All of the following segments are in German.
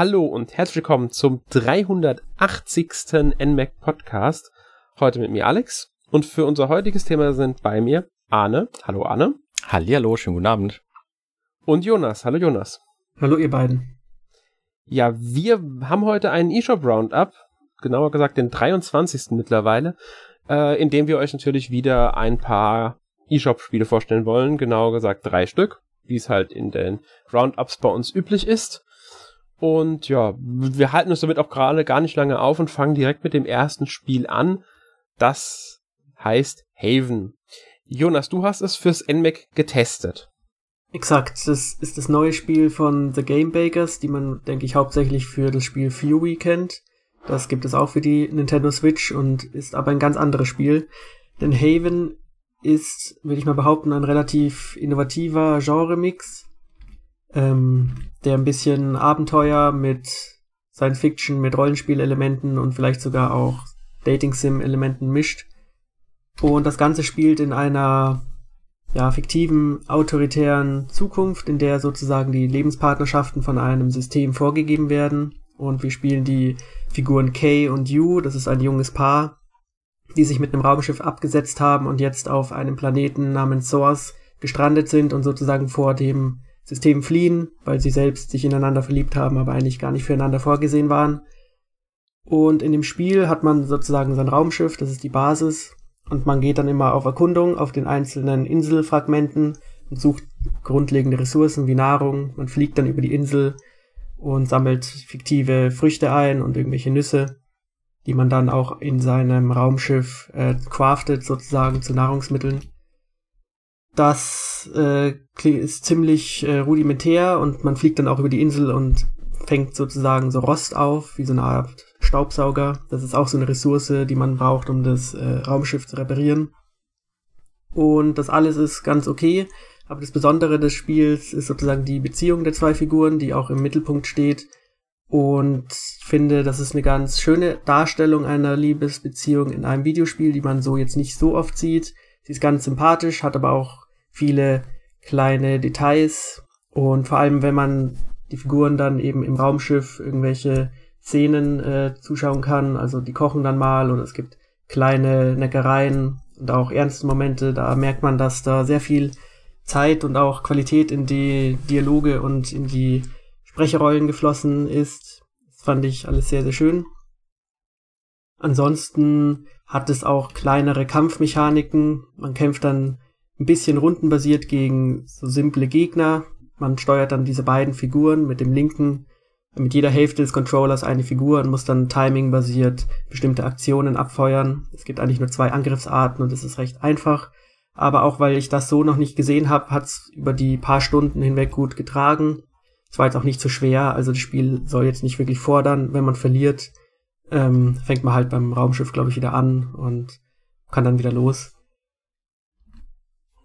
Hallo und herzlich willkommen zum 380. NMAC Podcast. Heute mit mir Alex und für unser heutiges Thema sind bei mir Arne. Hallo Arne. Hallihallo, schönen guten Abend. Und Jonas. Hallo Jonas. Hallo ihr beiden. Ja, wir haben heute einen eShop Roundup, genauer gesagt den 23. mittlerweile, äh, in dem wir euch natürlich wieder ein paar eShop Spiele vorstellen wollen, genauer gesagt drei Stück, wie es halt in den Roundups bei uns üblich ist. Und ja, wir halten uns damit auch gerade gar nicht lange auf und fangen direkt mit dem ersten Spiel an. Das heißt Haven. Jonas, du hast es fürs NMAC getestet. Exakt, das ist das neue Spiel von The Game Bakers, die man, denke ich, hauptsächlich für das Spiel Fury kennt. Das gibt es auch für die Nintendo Switch und ist aber ein ganz anderes Spiel. Denn Haven ist, würde ich mal behaupten, ein relativ innovativer Genre-Mix ähm, der ein bisschen Abenteuer mit Science Fiction, mit Rollenspielelementen und vielleicht sogar auch Dating-Sim-Elementen mischt. Und das Ganze spielt in einer ja, fiktiven, autoritären Zukunft, in der sozusagen die Lebenspartnerschaften von einem System vorgegeben werden. Und wir spielen die Figuren Kay und Yu, das ist ein junges Paar, die sich mit einem Raumschiff abgesetzt haben und jetzt auf einem Planeten namens Source gestrandet sind und sozusagen vor dem System fliehen, weil sie selbst sich ineinander verliebt haben, aber eigentlich gar nicht füreinander vorgesehen waren. Und in dem Spiel hat man sozusagen sein Raumschiff, das ist die Basis, und man geht dann immer auf Erkundung auf den einzelnen Inselfragmenten und sucht grundlegende Ressourcen wie Nahrung. Man fliegt dann über die Insel und sammelt fiktive Früchte ein und irgendwelche Nüsse, die man dann auch in seinem Raumschiff äh, craftet, sozusagen zu Nahrungsmitteln. Das äh, ist ziemlich äh, rudimentär und man fliegt dann auch über die Insel und fängt sozusagen so Rost auf, wie so eine Art Staubsauger. Das ist auch so eine Ressource, die man braucht, um das äh, Raumschiff zu reparieren. Und das alles ist ganz okay. Aber das Besondere des Spiels ist sozusagen die Beziehung der zwei Figuren, die auch im Mittelpunkt steht. Und ich finde, das ist eine ganz schöne Darstellung einer Liebesbeziehung in einem Videospiel, die man so jetzt nicht so oft sieht. Sie ist ganz sympathisch, hat aber auch viele kleine Details und vor allem, wenn man die Figuren dann eben im Raumschiff irgendwelche Szenen äh, zuschauen kann, also die kochen dann mal und es gibt kleine Neckereien und auch ernste Momente, da merkt man, dass da sehr viel Zeit und auch Qualität in die Dialoge und in die Sprecherrollen geflossen ist. Das fand ich alles sehr, sehr schön. Ansonsten hat es auch kleinere Kampfmechaniken. Man kämpft dann ein bisschen rundenbasiert gegen so simple Gegner. Man steuert dann diese beiden Figuren mit dem linken, mit jeder Hälfte des Controllers eine Figur und muss dann timingbasiert bestimmte Aktionen abfeuern. Es gibt eigentlich nur zwei Angriffsarten und es ist recht einfach. Aber auch weil ich das so noch nicht gesehen habe, hat es über die paar Stunden hinweg gut getragen. Es war jetzt auch nicht zu so schwer, also das Spiel soll jetzt nicht wirklich fordern. Wenn man verliert, ähm, fängt man halt beim Raumschiff, glaube ich, wieder an und kann dann wieder los.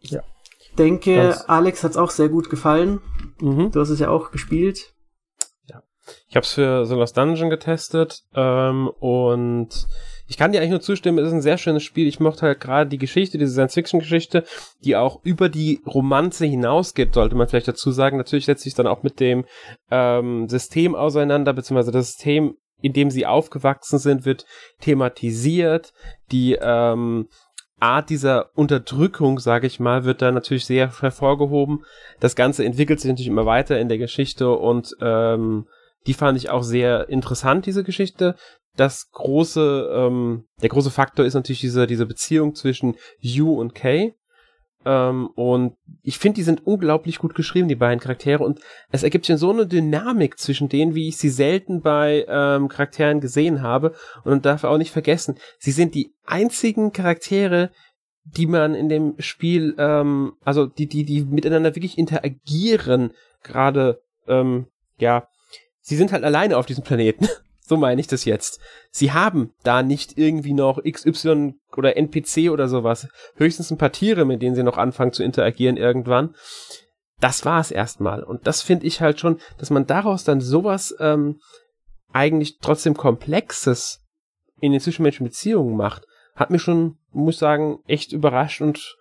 Ja. Ich denke, Ganz Alex hat's auch sehr gut gefallen. Mhm. Du hast es ja auch gespielt. Ja. Ich habe es für The Lost Dungeon getestet ähm, und ich kann dir eigentlich nur zustimmen, es ist ein sehr schönes Spiel. Ich mochte halt gerade die Geschichte, diese Science-Fiction-Geschichte, die auch über die Romanze hinausgeht, sollte man vielleicht dazu sagen. Natürlich setzt sich dann auch mit dem ähm, System auseinander, beziehungsweise das System, in dem sie aufgewachsen sind, wird thematisiert. Die ähm, Art dieser Unterdrückung, sage ich mal, wird da natürlich sehr hervorgehoben. Das Ganze entwickelt sich natürlich immer weiter in der Geschichte und ähm, die fand ich auch sehr interessant, diese Geschichte. Das große, ähm, der große Faktor ist natürlich diese, diese Beziehung zwischen Yu und Kay. Ähm, und ich finde, die sind unglaublich gut geschrieben, die beiden Charaktere. Und es ergibt schon so eine Dynamik zwischen denen, wie ich sie selten bei ähm, Charakteren gesehen habe. Und man darf auch nicht vergessen, sie sind die einzigen Charaktere, die man in dem Spiel, ähm, also die, die, die miteinander wirklich interagieren, gerade, ähm, ja, sie sind halt alleine auf diesem Planeten. So meine ich das jetzt. Sie haben da nicht irgendwie noch XY oder NPC oder sowas. Höchstens ein paar Tiere, mit denen sie noch anfangen zu interagieren irgendwann. Das war es erstmal. Und das finde ich halt schon, dass man daraus dann sowas ähm, eigentlich trotzdem Komplexes in den zwischenmenschlichen Beziehungen macht, hat mich schon, muss ich sagen, echt überrascht und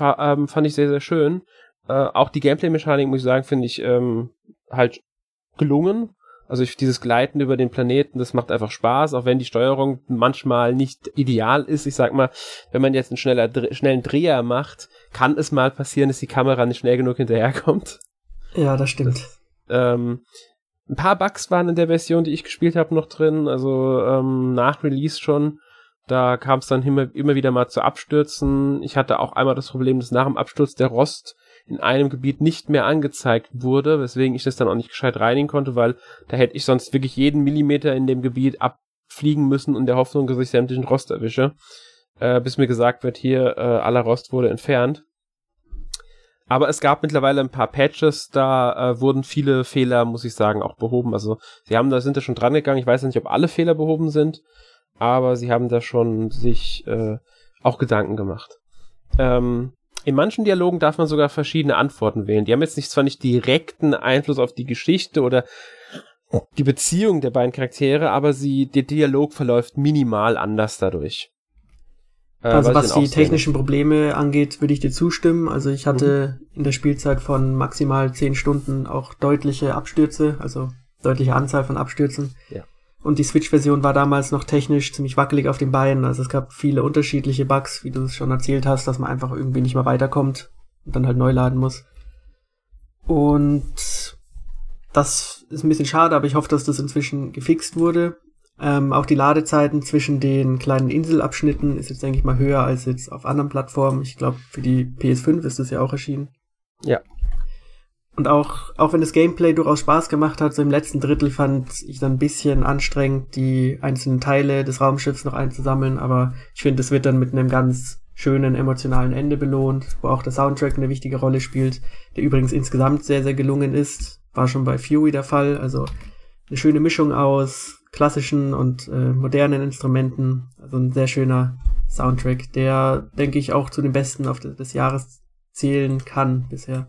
ähm, fand ich sehr, sehr schön. Äh, auch die Gameplay-Mechanik, muss ich sagen, finde ich ähm, halt gelungen. Also ich, dieses Gleiten über den Planeten, das macht einfach Spaß, auch wenn die Steuerung manchmal nicht ideal ist. Ich sag mal, wenn man jetzt einen schneller, schnellen Dreher macht, kann es mal passieren, dass die Kamera nicht schnell genug hinterherkommt. Ja, das stimmt. Das, ähm, ein paar Bugs waren in der Version, die ich gespielt habe, noch drin, also ähm, nach Release schon. Da kam es dann immer, immer wieder mal zu Abstürzen. Ich hatte auch einmal das Problem, dass nach dem Absturz der Rost in einem Gebiet nicht mehr angezeigt wurde, weswegen ich das dann auch nicht gescheit reinigen konnte, weil da hätte ich sonst wirklich jeden Millimeter in dem Gebiet abfliegen müssen in der Hoffnung, dass ich sämtlichen Rost erwische. Äh, bis mir gesagt wird, hier, äh, aller Rost wurde entfernt. Aber es gab mittlerweile ein paar Patches, da äh, wurden viele Fehler, muss ich sagen, auch behoben. Also sie haben da sind da schon dran gegangen. Ich weiß nicht, ob alle Fehler behoben sind, aber sie haben da schon sich äh, auch Gedanken gemacht. Ähm, in manchen Dialogen darf man sogar verschiedene Antworten wählen. Die haben jetzt nicht, zwar nicht direkten Einfluss auf die Geschichte oder die Beziehung der beiden Charaktere, aber sie, der Dialog verläuft minimal anders dadurch. Äh, also was die technischen Probleme angeht, würde ich dir zustimmen. Also ich hatte mhm. in der Spielzeit von maximal zehn Stunden auch deutliche Abstürze, also deutliche Anzahl von Abstürzen. Ja. Und die Switch-Version war damals noch technisch ziemlich wackelig auf den Beinen. Also es gab viele unterschiedliche Bugs, wie du es schon erzählt hast, dass man einfach irgendwie nicht mehr weiterkommt und dann halt neu laden muss. Und das ist ein bisschen schade, aber ich hoffe, dass das inzwischen gefixt wurde. Ähm, auch die Ladezeiten zwischen den kleinen Inselabschnitten ist jetzt, denke ich mal, höher als jetzt auf anderen Plattformen. Ich glaube, für die PS5 ist das ja auch erschienen. Ja. Und auch, auch wenn das Gameplay durchaus Spaß gemacht hat, so im letzten Drittel fand ich dann ein bisschen anstrengend, die einzelnen Teile des Raumschiffs noch einzusammeln, aber ich finde, es wird dann mit einem ganz schönen emotionalen Ende belohnt, wo auch der Soundtrack eine wichtige Rolle spielt, der übrigens insgesamt sehr, sehr gelungen ist. War schon bei Fury der Fall, also eine schöne Mischung aus klassischen und äh, modernen Instrumenten, also ein sehr schöner Soundtrack, der, denke ich, auch zu den besten auf des Jahres zählen kann bisher.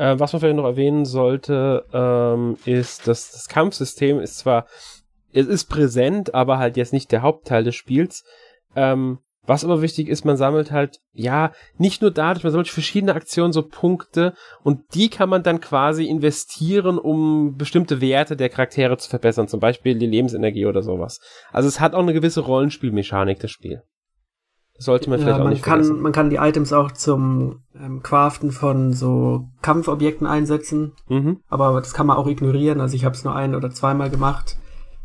Äh, was man vielleicht noch erwähnen sollte, ähm, ist, dass das Kampfsystem ist zwar, es ist präsent, aber halt jetzt nicht der Hauptteil des Spiels. Ähm, was aber wichtig ist, man sammelt halt, ja, nicht nur dadurch, man sammelt verschiedene Aktionen, so Punkte und die kann man dann quasi investieren, um bestimmte Werte der Charaktere zu verbessern, zum Beispiel die Lebensenergie oder sowas. Also es hat auch eine gewisse Rollenspielmechanik, das Spiel sollte man vielleicht ja, auch nicht kann, vergessen. Man kann die Items auch zum ähm, Craften von so Kampfobjekten einsetzen, mhm. aber das kann man auch ignorieren. Also ich habe es nur ein oder zweimal gemacht.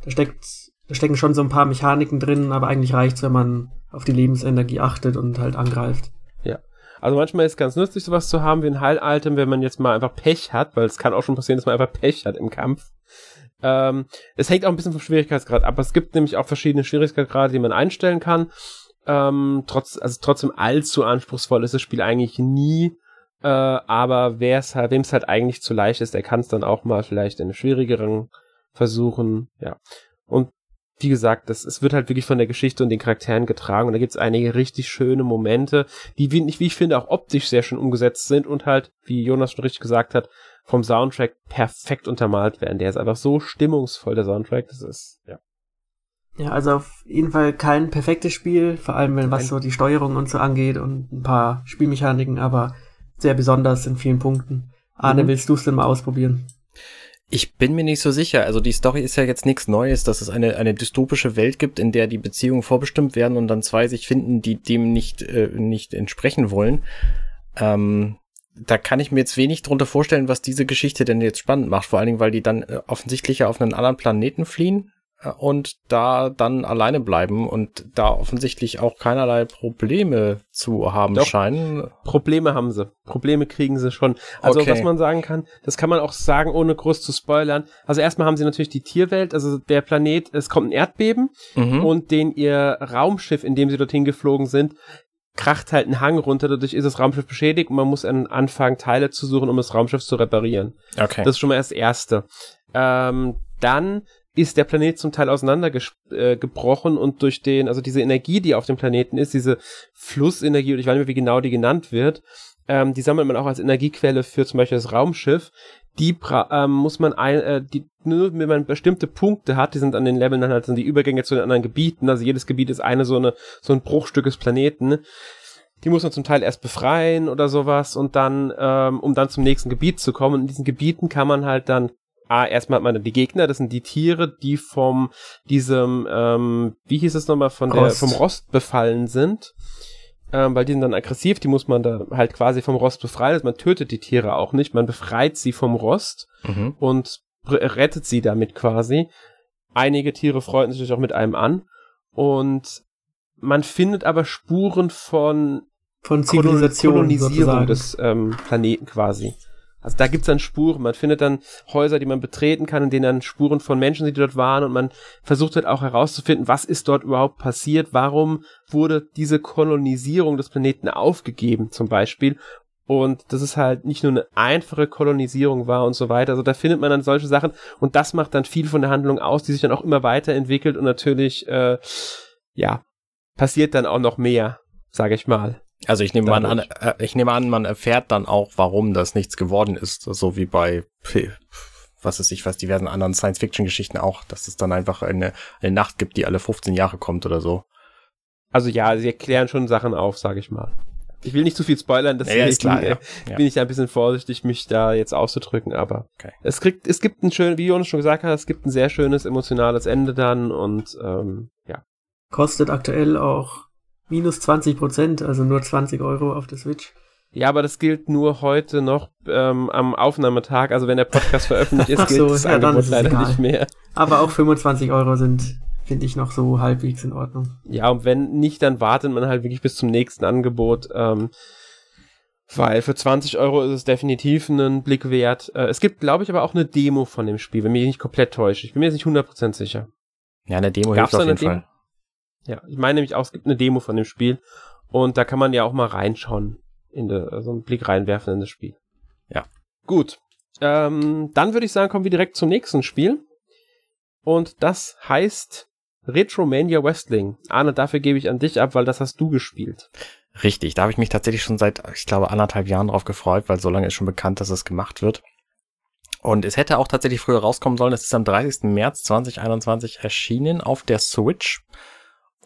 Da steckt, da stecken schon so ein paar Mechaniken drin, aber eigentlich reicht's, wenn man auf die Lebensenergie achtet und halt angreift. Ja. Also manchmal ist es ganz nützlich, sowas zu haben wie ein Heil-Item, wenn man jetzt mal einfach Pech hat, weil es kann auch schon passieren, dass man einfach Pech hat im Kampf. Ähm, es hängt auch ein bisschen vom Schwierigkeitsgrad ab. Es gibt nämlich auch verschiedene Schwierigkeitsgrade, die man einstellen kann. Ähm, trotz, also trotzdem allzu anspruchsvoll ist das Spiel eigentlich nie. Äh, aber wer es halt, wem es halt eigentlich zu leicht ist, der kann es dann auch mal vielleicht in schwierigeren versuchen. Ja. Und wie gesagt, das, es wird halt wirklich von der Geschichte und den Charakteren getragen und da gibt's einige richtig schöne Momente, die, wie, wie ich finde, auch optisch sehr schön umgesetzt sind und halt, wie Jonas schon richtig gesagt hat, vom Soundtrack perfekt untermalt werden. Der ist einfach so stimmungsvoll, der Soundtrack, das ist, ja. Ja, also auf jeden Fall kein perfektes Spiel, vor allem wenn was so die Steuerung und so angeht und ein paar Spielmechaniken, aber sehr besonders in vielen Punkten. Arne, mhm. willst du es denn mal ausprobieren? Ich bin mir nicht so sicher. Also die Story ist ja jetzt nichts Neues, dass es eine, eine dystopische Welt gibt, in der die Beziehungen vorbestimmt werden und dann zwei sich finden, die dem nicht, äh, nicht entsprechen wollen. Ähm, da kann ich mir jetzt wenig drunter vorstellen, was diese Geschichte denn jetzt spannend macht. Vor allen Dingen, weil die dann äh, offensichtlich ja auf einen anderen Planeten fliehen und da dann alleine bleiben und da offensichtlich auch keinerlei Probleme zu haben Doch, scheinen. Probleme haben sie. Probleme kriegen sie schon. Also okay. was man sagen kann, das kann man auch sagen, ohne groß zu spoilern. Also erstmal haben sie natürlich die Tierwelt, also der Planet, es kommt ein Erdbeben mhm. und den ihr Raumschiff, in dem sie dorthin geflogen sind, kracht halt einen Hang runter, dadurch ist das Raumschiff beschädigt und man muss anfangen, Teile zu suchen, um das Raumschiff zu reparieren. Okay. Das ist schon mal das Erste. Ähm, dann ist der Planet zum Teil auseinandergebrochen äh, und durch den, also diese Energie, die auf dem Planeten ist, diese Flussenergie, und ich weiß nicht mehr, wie genau die genannt wird, ähm, die sammelt man auch als Energiequelle für zum Beispiel das Raumschiff. Die ähm, muss man ein, äh, die, nur wenn man bestimmte Punkte hat, die sind an den Leveln dann halt sind die Übergänge zu den anderen Gebieten, also jedes Gebiet ist eine so eine, so ein Bruchstück des Planeten. Die muss man zum Teil erst befreien oder sowas und dann, ähm, um dann zum nächsten Gebiet zu kommen. Und in diesen Gebieten kann man halt dann ah, erstmal hat man die Gegner, das sind die Tiere, die vom diesem, ähm, wie hieß es nochmal, von Rost. der vom Rost befallen sind. Ähm, weil die sind dann aggressiv, die muss man da halt quasi vom Rost befreien. Also man tötet die Tiere auch nicht, man befreit sie vom Rost mhm. und rettet sie damit quasi. Einige Tiere freuen sich auch mit einem an. Und man findet aber Spuren von von Zivilisation Kolonisierung des ähm, Planeten quasi. Also da gibt's dann Spuren. Man findet dann Häuser, die man betreten kann, in denen dann Spuren von Menschen, die dort waren. Und man versucht halt auch herauszufinden, was ist dort überhaupt passiert. Warum wurde diese Kolonisierung des Planeten aufgegeben, zum Beispiel. Und das ist halt nicht nur eine einfache Kolonisierung war und so weiter. Also da findet man dann solche Sachen. Und das macht dann viel von der Handlung aus, die sich dann auch immer weiterentwickelt. Und natürlich, äh, ja, passiert dann auch noch mehr, sage ich mal. Also ich nehme an, äh, ich nehme an, man erfährt dann auch, warum das nichts geworden ist, so wie bei was ist ich was diversen anderen Science-Fiction-Geschichten auch, dass es dann einfach eine, eine Nacht gibt, die alle 15 Jahre kommt oder so. Also ja, sie erklären schon Sachen auf, sage ich mal. Ich will nicht zu viel spoilern, deswegen ja, klar, ja. Ja. bin ich da ein bisschen vorsichtig, mich da jetzt auszudrücken, aber okay. es kriegt, es gibt ein schönes, wie Jonas schon gesagt hat, es gibt ein sehr schönes emotionales Ende dann und ähm, ja. Kostet aktuell auch minus 20 Prozent, also nur 20 Euro auf der Switch. Ja, aber das gilt nur heute noch ähm, am Aufnahmetag. Also wenn der Podcast veröffentlicht ist, gilt so, das ja, Angebot leider egal. nicht mehr. Aber auch 25 Euro sind, finde ich, noch so halbwegs in Ordnung. Ja, und wenn nicht, dann wartet man halt wirklich bis zum nächsten Angebot. Ähm, weil für 20 Euro ist es definitiv einen Blick wert. Äh, es gibt, glaube ich, aber auch eine Demo von dem Spiel, wenn mich nicht komplett täusche. Ich bin mir jetzt nicht 100% sicher. Ja, eine Demo Gab's hilft auf jeden Demo? Fall. Ja, ich meine nämlich auch, es gibt eine Demo von dem Spiel und da kann man ja auch mal reinschauen, in de, so einen Blick reinwerfen in das Spiel. Ja. Gut. Ähm, dann würde ich sagen, kommen wir direkt zum nächsten Spiel. Und das heißt Retromania Wrestling. Arne, dafür gebe ich an dich ab, weil das hast du gespielt. Richtig, da habe ich mich tatsächlich schon seit, ich glaube, anderthalb Jahren drauf gefreut, weil so lange ist schon bekannt, dass es gemacht wird. Und es hätte auch tatsächlich früher rauskommen sollen. Es ist am 30. März 2021 erschienen auf der Switch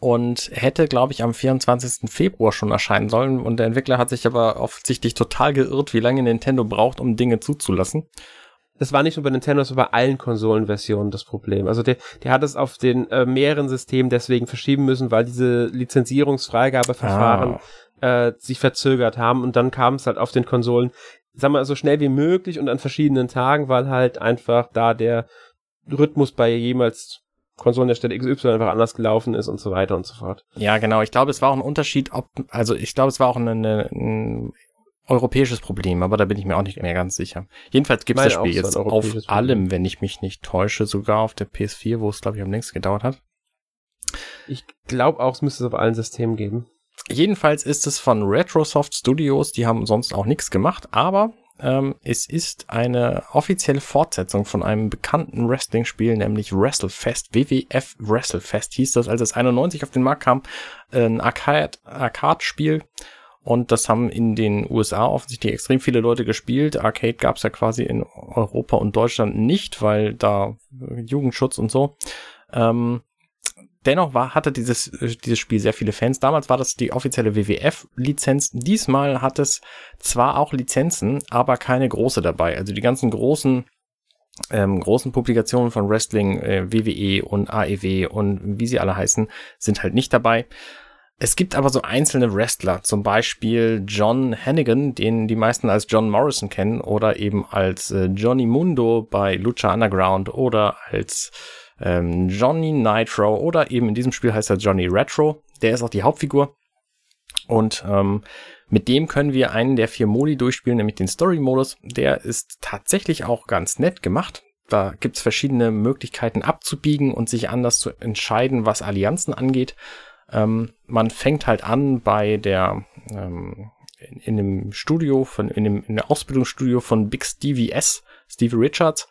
und hätte, glaube ich, am 24. Februar schon erscheinen sollen. Und der Entwickler hat sich aber offensichtlich total geirrt, wie lange Nintendo braucht, um Dinge zuzulassen. Das war nicht nur bei Nintendo, war bei allen Konsolenversionen das Problem. Also der, der hat es auf den äh, mehreren Systemen deswegen verschieben müssen, weil diese Lizenzierungsfreigabeverfahren ah. äh, sich verzögert haben und dann kam es halt auf den Konsolen, sagen wir so schnell wie möglich und an verschiedenen Tagen, weil halt einfach da der Rhythmus bei jemals Konsolenhersteller XY einfach anders gelaufen ist und so weiter und so fort. Ja, genau. Ich glaube, es war auch ein Unterschied, ob, also ich glaube, es war auch eine, eine, ein europäisches Problem, aber da bin ich mir auch nicht mehr ganz sicher. Jedenfalls gibt es das Spiel jetzt auf Problem. allem, wenn ich mich nicht täusche, sogar auf der PS4, wo es, glaube ich, am längsten gedauert hat. Ich glaube auch, es müsste es auf allen Systemen geben. Jedenfalls ist es von Retrosoft Studios, die haben sonst auch nichts gemacht, aber ähm, es ist eine offizielle Fortsetzung von einem bekannten Wrestling-Spiel, nämlich WrestleFest. WWF WrestleFest hieß das, als es 91 auf den Markt kam. Ein Arcade-Spiel. Und das haben in den USA offensichtlich extrem viele Leute gespielt. Arcade gab es ja quasi in Europa und Deutschland nicht, weil da Jugendschutz und so. Ähm, dennoch war, hatte dieses, äh, dieses Spiel sehr viele Fans. Damals war das die offizielle WWF-Lizenz. Diesmal hat es zwar auch Lizenzen, aber keine große dabei. Also die ganzen großen ähm, großen Publikationen von Wrestling, äh, WWE und AEW und wie sie alle heißen, sind halt nicht dabei. Es gibt aber so einzelne Wrestler, zum Beispiel John Hannigan, den die meisten als John Morrison kennen, oder eben als äh, Johnny Mundo bei Lucha Underground oder als ähm, Johnny Nitro oder eben in diesem Spiel heißt er Johnny Retro. Der ist auch die Hauptfigur. Und ähm, mit dem können wir einen der vier Modi durchspielen, nämlich den Story-Modus. Der ist tatsächlich auch ganz nett gemacht. Da gibt's verschiedene Möglichkeiten abzubiegen und sich anders zu entscheiden, was Allianzen angeht. Ähm, man fängt halt an bei der ähm, in, in dem Studio von in dem in der Ausbildungsstudio von Big Stevie S, Stevie Richards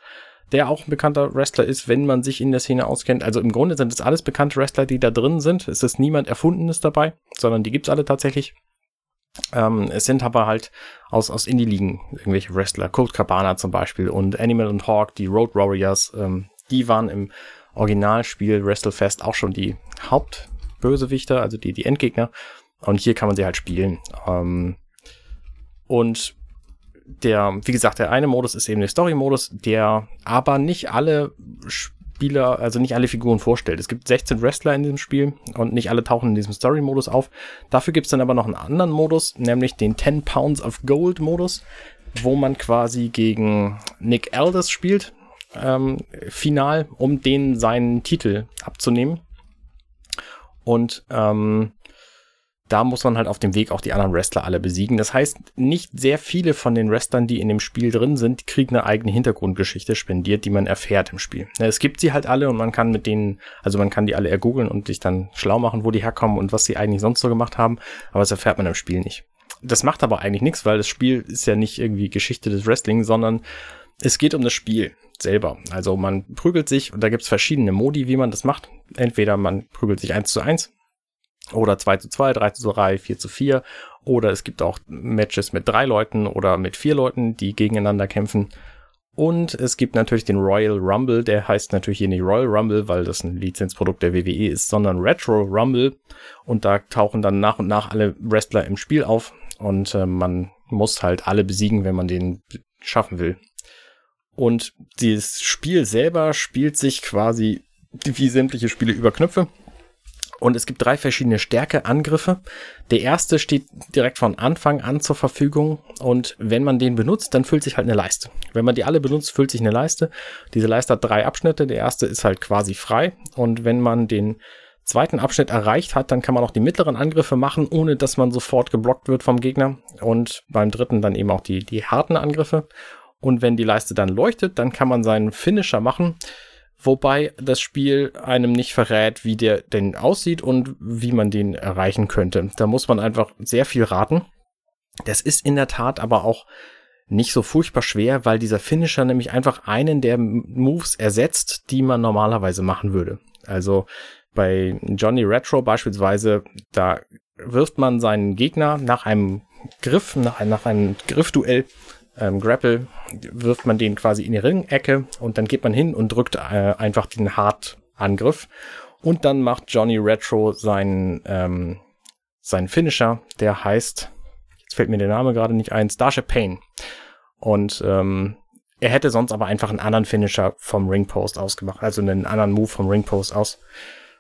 der auch ein bekannter Wrestler ist, wenn man sich in der Szene auskennt. Also im Grunde sind es alles bekannte Wrestler, die da drin sind. Es ist niemand Erfundenes dabei, sondern die gibt's alle tatsächlich. Ähm, es sind aber halt aus, aus Indie-Ligen irgendwelche Wrestler, Colt Cabana zum Beispiel und Animal und Hawk, die Road Warriors, ähm, die waren im Originalspiel WrestleFest auch schon die Hauptbösewichter, also die, die Endgegner. Und hier kann man sie halt spielen. Ähm, und der, wie gesagt, der eine Modus ist eben der Story-Modus, der aber nicht alle Spieler, also nicht alle Figuren vorstellt. Es gibt 16 Wrestler in diesem Spiel und nicht alle tauchen in diesem Story-Modus auf. Dafür gibt's dann aber noch einen anderen Modus, nämlich den 10 Pounds of Gold-Modus, wo man quasi gegen Nick Aldis spielt, ähm, final, um den seinen Titel abzunehmen. Und ähm, da muss man halt auf dem Weg auch die anderen Wrestler alle besiegen. Das heißt, nicht sehr viele von den Wrestlern, die in dem Spiel drin sind, kriegen eine eigene Hintergrundgeschichte spendiert, die man erfährt im Spiel. Es gibt sie halt alle und man kann mit denen, also man kann die alle ergoogeln und sich dann schlau machen, wo die herkommen und was sie eigentlich sonst so gemacht haben, aber das erfährt man im Spiel nicht. Das macht aber eigentlich nichts, weil das Spiel ist ja nicht irgendwie Geschichte des Wrestling, sondern es geht um das Spiel selber. Also man prügelt sich und da gibt's verschiedene Modi, wie man das macht. Entweder man prügelt sich eins zu eins oder 2 zu 2, 3 zu 3, 4 zu 4. Oder es gibt auch Matches mit drei Leuten oder mit vier Leuten, die gegeneinander kämpfen. Und es gibt natürlich den Royal Rumble, der heißt natürlich hier nicht Royal Rumble, weil das ein Lizenzprodukt der WWE ist, sondern Retro Rumble. Und da tauchen dann nach und nach alle Wrestler im Spiel auf. Und äh, man muss halt alle besiegen, wenn man den schaffen will. Und dieses Spiel selber spielt sich quasi wie sämtliche Spiele über Knöpfe. Und es gibt drei verschiedene Stärkeangriffe. Der erste steht direkt von Anfang an zur Verfügung. Und wenn man den benutzt, dann füllt sich halt eine Leiste. Wenn man die alle benutzt, füllt sich eine Leiste. Diese Leiste hat drei Abschnitte. Der erste ist halt quasi frei. Und wenn man den zweiten Abschnitt erreicht hat, dann kann man auch die mittleren Angriffe machen, ohne dass man sofort geblockt wird vom Gegner. Und beim dritten dann eben auch die, die harten Angriffe. Und wenn die Leiste dann leuchtet, dann kann man seinen Finisher machen wobei das Spiel einem nicht verrät, wie der denn aussieht und wie man den erreichen könnte. Da muss man einfach sehr viel raten. Das ist in der Tat aber auch nicht so furchtbar schwer, weil dieser Finisher nämlich einfach einen der Moves ersetzt, die man normalerweise machen würde. Also bei Johnny Retro beispielsweise, da wirft man seinen Gegner nach einem Griff, nach, nach einem Griffduell ähm, Grapple wirft man den quasi in die Ringecke und dann geht man hin und drückt äh, einfach den Hard-Angriff. Und dann macht Johnny Retro seinen, ähm, seinen Finisher, der heißt, jetzt fällt mir der Name gerade nicht ein, Starship Pain. Und ähm, er hätte sonst aber einfach einen anderen Finisher vom Ringpost ausgemacht, also einen anderen Move vom Ringpost aus.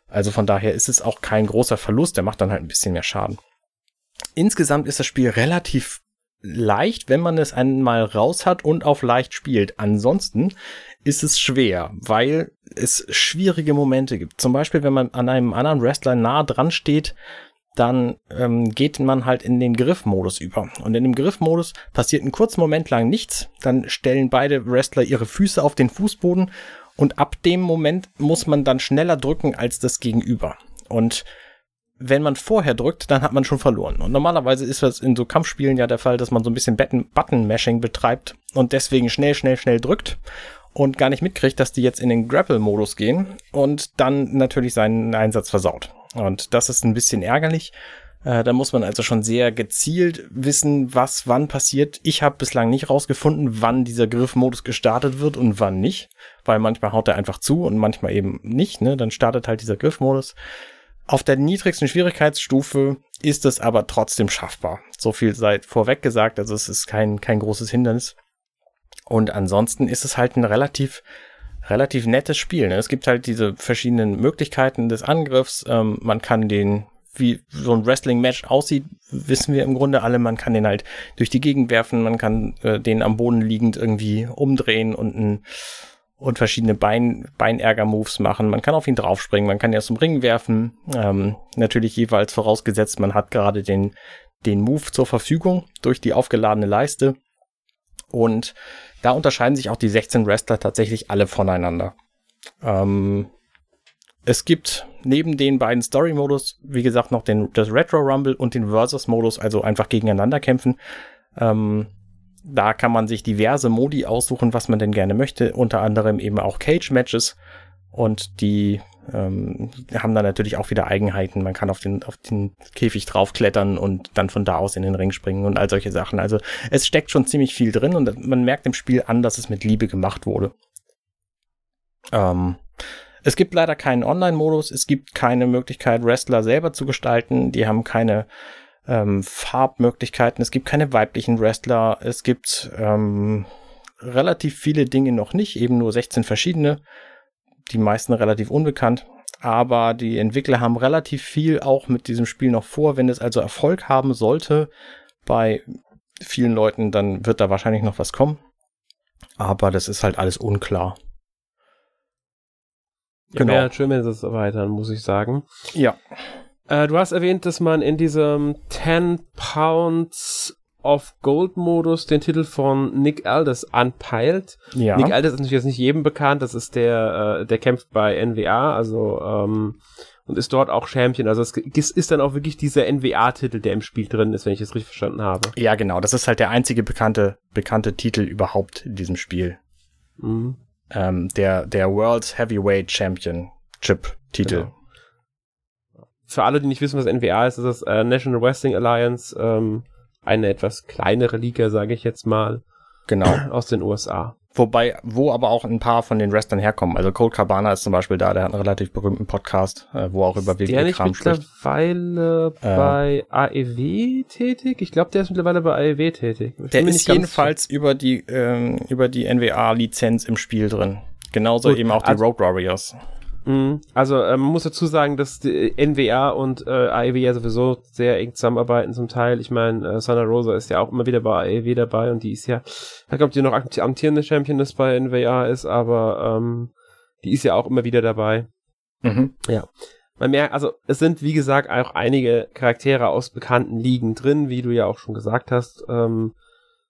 Also von daher ist es auch kein großer Verlust, der macht dann halt ein bisschen mehr Schaden. Insgesamt ist das Spiel relativ leicht, wenn man es einmal raus hat und auf leicht spielt. Ansonsten ist es schwer, weil es schwierige Momente gibt. Zum Beispiel, wenn man an einem anderen Wrestler nah dran steht, dann ähm, geht man halt in den Griffmodus über. Und in dem Griffmodus passiert einen kurzen Moment lang nichts. Dann stellen beide Wrestler ihre Füße auf den Fußboden und ab dem Moment muss man dann schneller drücken als das Gegenüber. Und wenn man vorher drückt, dann hat man schon verloren. Und normalerweise ist das in so Kampfspielen ja der Fall, dass man so ein bisschen Button-Mashing betreibt und deswegen schnell, schnell, schnell drückt und gar nicht mitkriegt, dass die jetzt in den Grapple-Modus gehen und dann natürlich seinen Einsatz versaut. Und das ist ein bisschen ärgerlich. Äh, da muss man also schon sehr gezielt wissen, was wann passiert. Ich habe bislang nicht rausgefunden, wann dieser Griffmodus gestartet wird und wann nicht, weil manchmal haut er einfach zu und manchmal eben nicht. Ne? Dann startet halt dieser Griffmodus. Auf der niedrigsten Schwierigkeitsstufe ist es aber trotzdem schaffbar. So viel sei vorweg gesagt, also es ist kein, kein großes Hindernis. Und ansonsten ist es halt ein relativ, relativ nettes Spiel. Ne? Es gibt halt diese verschiedenen Möglichkeiten des Angriffs. Ähm, man kann den, wie so ein Wrestling-Match aussieht, wissen wir im Grunde alle. Man kann den halt durch die Gegend werfen, man kann äh, den am Boden liegend irgendwie umdrehen und ein und verschiedene Bein, Beinärger-Moves machen. Man kann auf ihn draufspringen, man kann ihn aus dem Ring werfen. Ähm, natürlich jeweils vorausgesetzt, man hat gerade den, den Move zur Verfügung durch die aufgeladene Leiste. Und da unterscheiden sich auch die 16 Wrestler tatsächlich alle voneinander. Ähm, es gibt neben den beiden Story-Modus, wie gesagt, noch den, das Retro-Rumble und den Versus-Modus, also einfach gegeneinander kämpfen. Ähm, da kann man sich diverse Modi aussuchen, was man denn gerne möchte, unter anderem eben auch Cage-Matches. Und die ähm, haben dann natürlich auch wieder Eigenheiten. Man kann auf den, auf den Käfig draufklettern und dann von da aus in den Ring springen und all solche Sachen. Also es steckt schon ziemlich viel drin und man merkt im Spiel an, dass es mit Liebe gemacht wurde. Ähm, es gibt leider keinen Online-Modus, es gibt keine Möglichkeit, Wrestler selber zu gestalten. Die haben keine ähm, Farbmöglichkeiten, es gibt keine weiblichen Wrestler, es gibt ähm, relativ viele Dinge noch nicht, eben nur 16 verschiedene, die meisten relativ unbekannt. Aber die Entwickler haben relativ viel auch mit diesem Spiel noch vor. Wenn es also Erfolg haben sollte bei vielen Leuten, dann wird da wahrscheinlich noch was kommen. Aber das ist halt alles unklar. Ja, genau. Wäre schön, wenn sie es erweitern, muss ich sagen. Ja. Äh, du hast erwähnt, dass man in diesem 10 Pounds of Gold Modus den Titel von Nick Aldis anpeilt. Ja. Nick Aldis ist natürlich jetzt nicht jedem bekannt, das ist der, äh, der kämpft bei NWA, also ähm, und ist dort auch Champion. Also es ist dann auch wirklich dieser NWA-Titel, der im Spiel drin ist, wenn ich es richtig verstanden habe. Ja, genau. Das ist halt der einzige bekannte, bekannte Titel überhaupt in diesem Spiel. Mhm. Ähm, der, der World Heavyweight Championship-Titel. Genau. Für alle, die nicht wissen, was NWA ist, ist das äh, National Wrestling Alliance, ähm, eine etwas kleinere Liga, sage ich jetzt mal. Genau. Aus den USA. Wobei, wo aber auch ein paar von den Wrestlern herkommen. Also Cold Cabana ist zum Beispiel da, der hat einen relativ berühmten Podcast, äh, wo auch über WWE-Kram spricht. mittlerweile äh, bei AEW tätig? Ich glaube, der ist mittlerweile bei AEW tätig. Ich der ist jedenfalls über die, ähm, über die NWA-Lizenz im Spiel drin. Genauso Gut, eben auch die also, Road Warriors. Mhm. Also äh, man muss dazu sagen, dass die NWA und äh, AEW ja sowieso sehr eng zusammenarbeiten zum Teil. Ich meine, äh, Sana Rosa ist ja auch immer wieder bei AEW dabei und die ist ja, ich glaube, die noch amtierende Championess bei NWA ist, aber ähm, die ist ja auch immer wieder dabei. Mhm. Ja. Man merkt, also es sind wie gesagt auch einige Charaktere aus bekannten Ligen drin, wie du ja auch schon gesagt hast, ähm,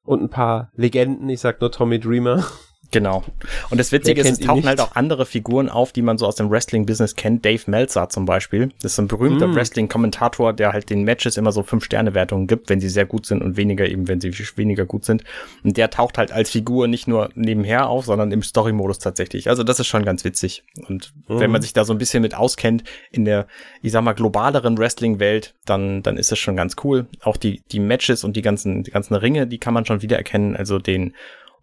und ein paar Legenden. Ich sag nur Tommy Dreamer. Genau. Und das Witzige ist, es tauchen halt auch andere Figuren auf, die man so aus dem Wrestling-Business kennt. Dave Meltzer zum Beispiel. Das ist ein berühmter mm. Wrestling-Kommentator, der halt den Matches immer so Fünf-Sterne-Wertungen gibt, wenn sie sehr gut sind und weniger eben, wenn sie weniger gut sind. Und der taucht halt als Figur nicht nur nebenher auf, sondern im Story-Modus tatsächlich. Also das ist schon ganz witzig. Und mm. wenn man sich da so ein bisschen mit auskennt in der, ich sag mal, globaleren Wrestling-Welt, dann, dann ist das schon ganz cool. Auch die, die Matches und die ganzen, die ganzen Ringe, die kann man schon wiedererkennen. Also den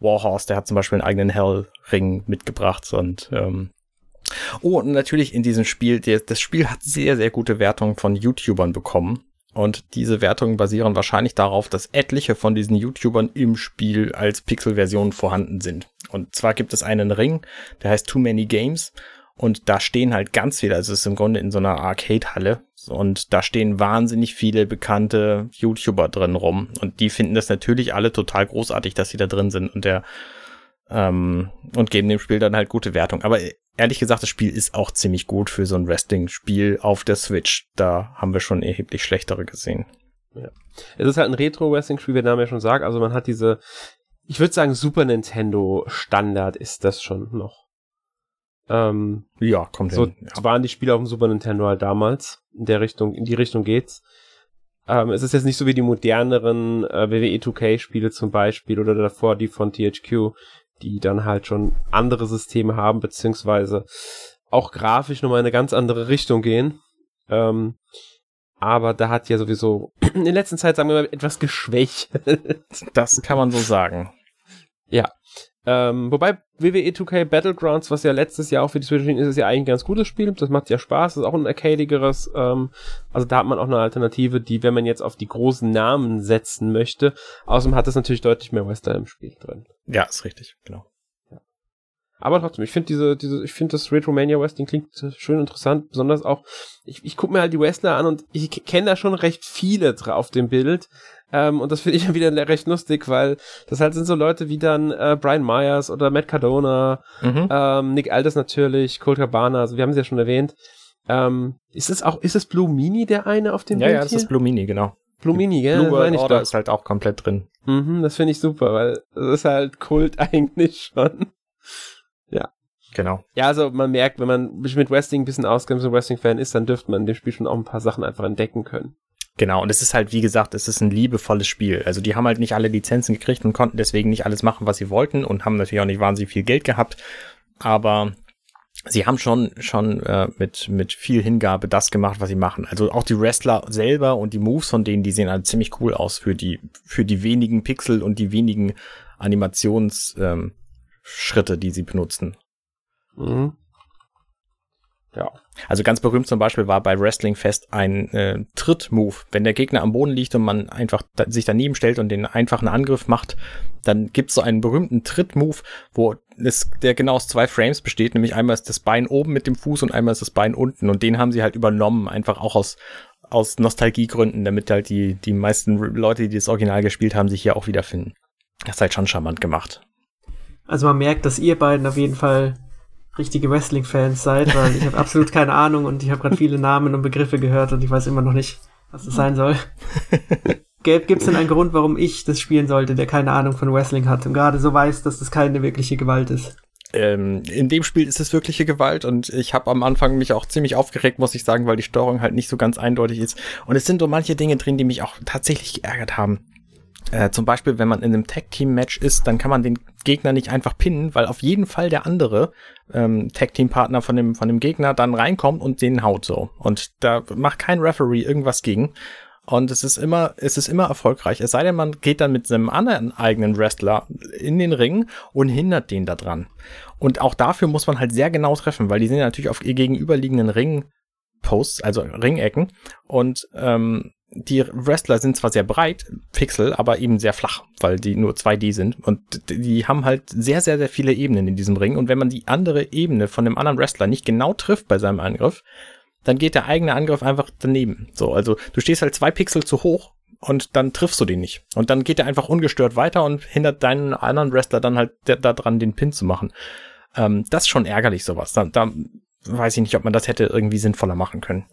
Warhorse, der hat zum Beispiel einen eigenen Hell-Ring mitgebracht und ähm, Oh, und natürlich in diesem Spiel, der, das Spiel hat sehr, sehr gute Wertungen von YouTubern bekommen. Und diese Wertungen basieren wahrscheinlich darauf, dass etliche von diesen YouTubern im Spiel als Pixel-Version vorhanden sind. Und zwar gibt es einen Ring, der heißt Too Many Games. Und da stehen halt ganz viele, also es ist im Grunde in so einer Arcade-Halle. Und da stehen wahnsinnig viele bekannte YouTuber drin rum. Und die finden das natürlich alle total großartig, dass sie da drin sind. Und der, ähm, und geben dem Spiel dann halt gute Wertung. Aber ehrlich gesagt, das Spiel ist auch ziemlich gut für so ein Wrestling-Spiel auf der Switch. Da haben wir schon erheblich schlechtere gesehen. Ja. Es ist halt ein Retro-Wrestling-Spiel, wie der Name ja schon sagt. Also man hat diese, ich würde sagen, Super Nintendo-Standard ist das schon noch. Ähm, ja, kommt so hin. Ja. waren die Spiele auf dem Super Nintendo halt damals. In der Richtung, in die Richtung geht's. Ähm, es ist jetzt nicht so wie die moderneren äh, WWE 2K Spiele zum Beispiel oder davor die von THQ, die dann halt schon andere Systeme haben, beziehungsweise auch grafisch nochmal in eine ganz andere Richtung gehen. Ähm, aber da hat ja sowieso in der letzten Zeit, sagen wir mal, etwas geschwächt. Das kann man so sagen. Ja. Ähm, wobei WWE 2K Battlegrounds, was ja letztes Jahr auch für die Switch ist, ist ja eigentlich ein ganz gutes Spiel. Das macht ja Spaß, das ist auch ein arcadigeres. Ähm, also da hat man auch eine Alternative, die, wenn man jetzt auf die großen Namen setzen möchte, außerdem hat es natürlich deutlich mehr Western im Spiel drin. Ja, ist richtig, genau. Aber trotzdem, ich finde diese, diese, ich finde das Retromania Wrestling klingt schön interessant, besonders auch, ich, ich gucke mir halt die Wrestler an und ich kenne da schon recht viele auf dem Bild. Ähm, und das finde ich dann wieder recht lustig, weil das halt sind so Leute wie dann äh, Brian Myers oder Matt Cardona, mhm. ähm, Nick Aldis natürlich, Colt Cabana, also wir haben sie ja schon erwähnt. Ähm, ist es auch, ist es Blue Mini der eine auf dem ja, Bild? Ja, ja, das ist Blue Mini, genau. Blue Mini, gell? Blue World Order ist halt auch komplett drin. Mhm, das finde ich super, weil das ist halt Kult eigentlich schon. Ja. Genau. Ja, also man merkt, wenn man sich mit Wrestling ein bisschen auskennt, so Wrestling-Fan ist, dann dürfte man in dem Spiel schon auch ein paar Sachen einfach entdecken können. Genau, und es ist halt, wie gesagt, es ist ein liebevolles Spiel. Also die haben halt nicht alle Lizenzen gekriegt und konnten deswegen nicht alles machen, was sie wollten und haben natürlich auch nicht wahnsinnig viel Geld gehabt. Aber sie haben schon schon äh, mit mit viel Hingabe das gemacht, was sie machen. Also auch die Wrestler selber und die Moves von denen, die sehen halt ziemlich cool aus für die für die wenigen Pixel und die wenigen Animationsschritte, ähm, Schritte, die sie benutzen. Mhm. Ja. Also ganz berühmt zum Beispiel war bei Wrestling Fest ein äh, Tritt-Move. Wenn der Gegner am Boden liegt und man einfach da, sich daneben stellt und den einfachen Angriff macht, dann gibt's so einen berühmten Tritt-Move, wo es, der genau aus zwei Frames besteht, nämlich einmal ist das Bein oben mit dem Fuß und einmal ist das Bein unten. Und den haben sie halt übernommen, einfach auch aus, aus Nostalgiegründen, damit halt die, die meisten Leute, die das Original gespielt haben, sich hier auch wiederfinden. Das ist halt schon charmant gemacht. Also man merkt, dass ihr beiden auf jeden Fall richtige Wrestling-Fans seid, weil ich habe absolut keine Ahnung und ich habe gerade viele Namen und Begriffe gehört und ich weiß immer noch nicht, was es sein soll. Gibt es denn einen Grund, warum ich das spielen sollte, der keine Ahnung von Wrestling hat und gerade so weiß, dass das keine wirkliche Gewalt ist? Ähm, in dem Spiel ist es wirkliche Gewalt und ich habe am Anfang mich auch ziemlich aufgeregt, muss ich sagen, weil die Steuerung halt nicht so ganz eindeutig ist. Und es sind so manche Dinge drin, die mich auch tatsächlich geärgert haben. Äh, zum Beispiel, wenn man in einem Tag-Team-Match ist, dann kann man den Gegner nicht einfach pinnen, weil auf jeden Fall der andere ähm, Tag-Team-Partner von dem, von dem Gegner dann reinkommt und den haut so. Und da macht kein Referee irgendwas gegen. Und es ist immer, es ist immer erfolgreich. Es sei denn, man geht dann mit seinem anderen eigenen Wrestler in den Ring und hindert den da dran. Und auch dafür muss man halt sehr genau treffen, weil die sind ja natürlich auf ihr gegenüberliegenden Ringposts, also Ringecken. Und ähm, die Wrestler sind zwar sehr breit, Pixel, aber eben sehr flach, weil die nur 2D sind. Und die haben halt sehr, sehr, sehr viele Ebenen in diesem Ring. Und wenn man die andere Ebene von dem anderen Wrestler nicht genau trifft bei seinem Angriff, dann geht der eigene Angriff einfach daneben. So, also du stehst halt zwei Pixel zu hoch und dann triffst du den nicht. Und dann geht er einfach ungestört weiter und hindert deinen anderen Wrestler dann halt daran, den Pin zu machen. Ähm, das ist schon ärgerlich, sowas. Da, da weiß ich nicht, ob man das hätte irgendwie sinnvoller machen können.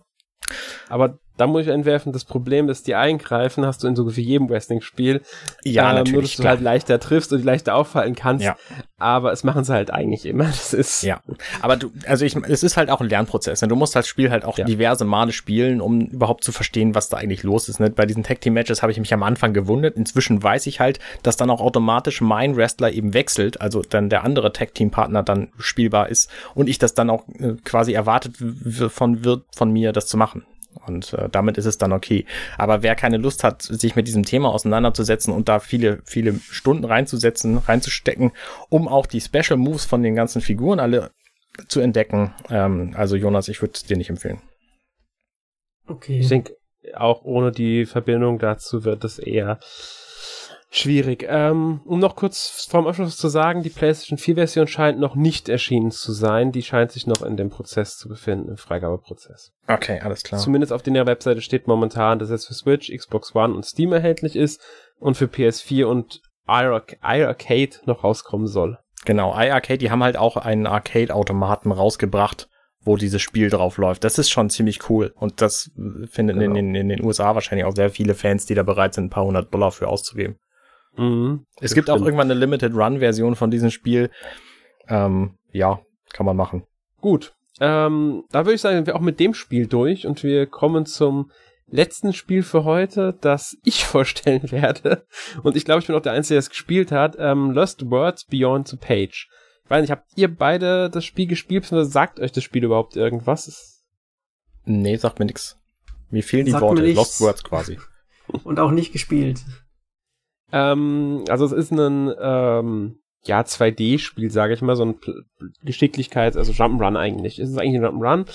Aber da muss ich entwerfen, das Problem ist, die eingreifen hast du in so wie jedem Wrestling-Spiel. Ja, ähm, natürlich. Nur, dass du halt leichter triffst und die leichter auffallen kannst. Ja. Aber es machen sie halt eigentlich immer. Das ist. Ja. Aber du, also ich, es ist halt auch ein Lernprozess. Ne? Du musst das Spiel halt auch ja. diverse Male spielen, um überhaupt zu verstehen, was da eigentlich los ist. Ne? Bei diesen Tag-Team-Matches habe ich mich am Anfang gewundert. Inzwischen weiß ich halt, dass dann auch automatisch mein Wrestler eben wechselt, also dann der andere Tag-Team-Partner dann spielbar ist und ich das dann auch äh, quasi erwartet von wird von mir, das zu machen. Und äh, damit ist es dann okay. Aber wer keine Lust hat, sich mit diesem Thema auseinanderzusetzen und da viele, viele Stunden reinzusetzen, reinzustecken, um auch die Special Moves von den ganzen Figuren alle zu entdecken, ähm, also Jonas, ich würde es dir nicht empfehlen. Okay. Ich denke, auch ohne die Verbindung dazu wird es eher Schwierig. Ähm, um noch kurz vorm Abschluss zu sagen, die PlayStation 4 Version scheint noch nicht erschienen zu sein. Die scheint sich noch in dem Prozess zu befinden, im Freigabeprozess. Okay, alles klar. Zumindest auf der Webseite steht momentan, dass es für Switch, Xbox One und Steam erhältlich ist und für PS4 und iArcade noch rauskommen soll. Genau, iArcade, die haben halt auch einen Arcade-Automaten rausgebracht, wo dieses Spiel drauf läuft. Das ist schon ziemlich cool. Und das finden genau. in, in, in den USA wahrscheinlich auch sehr viele Fans, die da bereit sind, ein paar hundert Dollar für auszugeben. Mhm, es gibt stimmt. auch irgendwann eine Limited Run Version von diesem Spiel. Ähm, ja, kann man machen. Gut. Ähm, da würde ich sagen, wir auch mit dem Spiel durch und wir kommen zum letzten Spiel für heute, das ich vorstellen werde. Und ich glaube, ich bin auch der Einzige, der es gespielt hat. Ähm, Lost Words Beyond the Page. Ich weiß nicht, habt ihr beide das Spiel gespielt, oder sagt euch das Spiel überhaupt irgendwas? Nee, sagt mir nix. Mir fehlen die sagt Worte. Lost Words quasi. Und auch nicht gespielt. Ähm, also es ist ein ähm, ja 2D-Spiel, sage ich mal, so ein Geschicklichkeit, also Jump'n'Run eigentlich. Es ist eigentlich ein Jump'n'Run.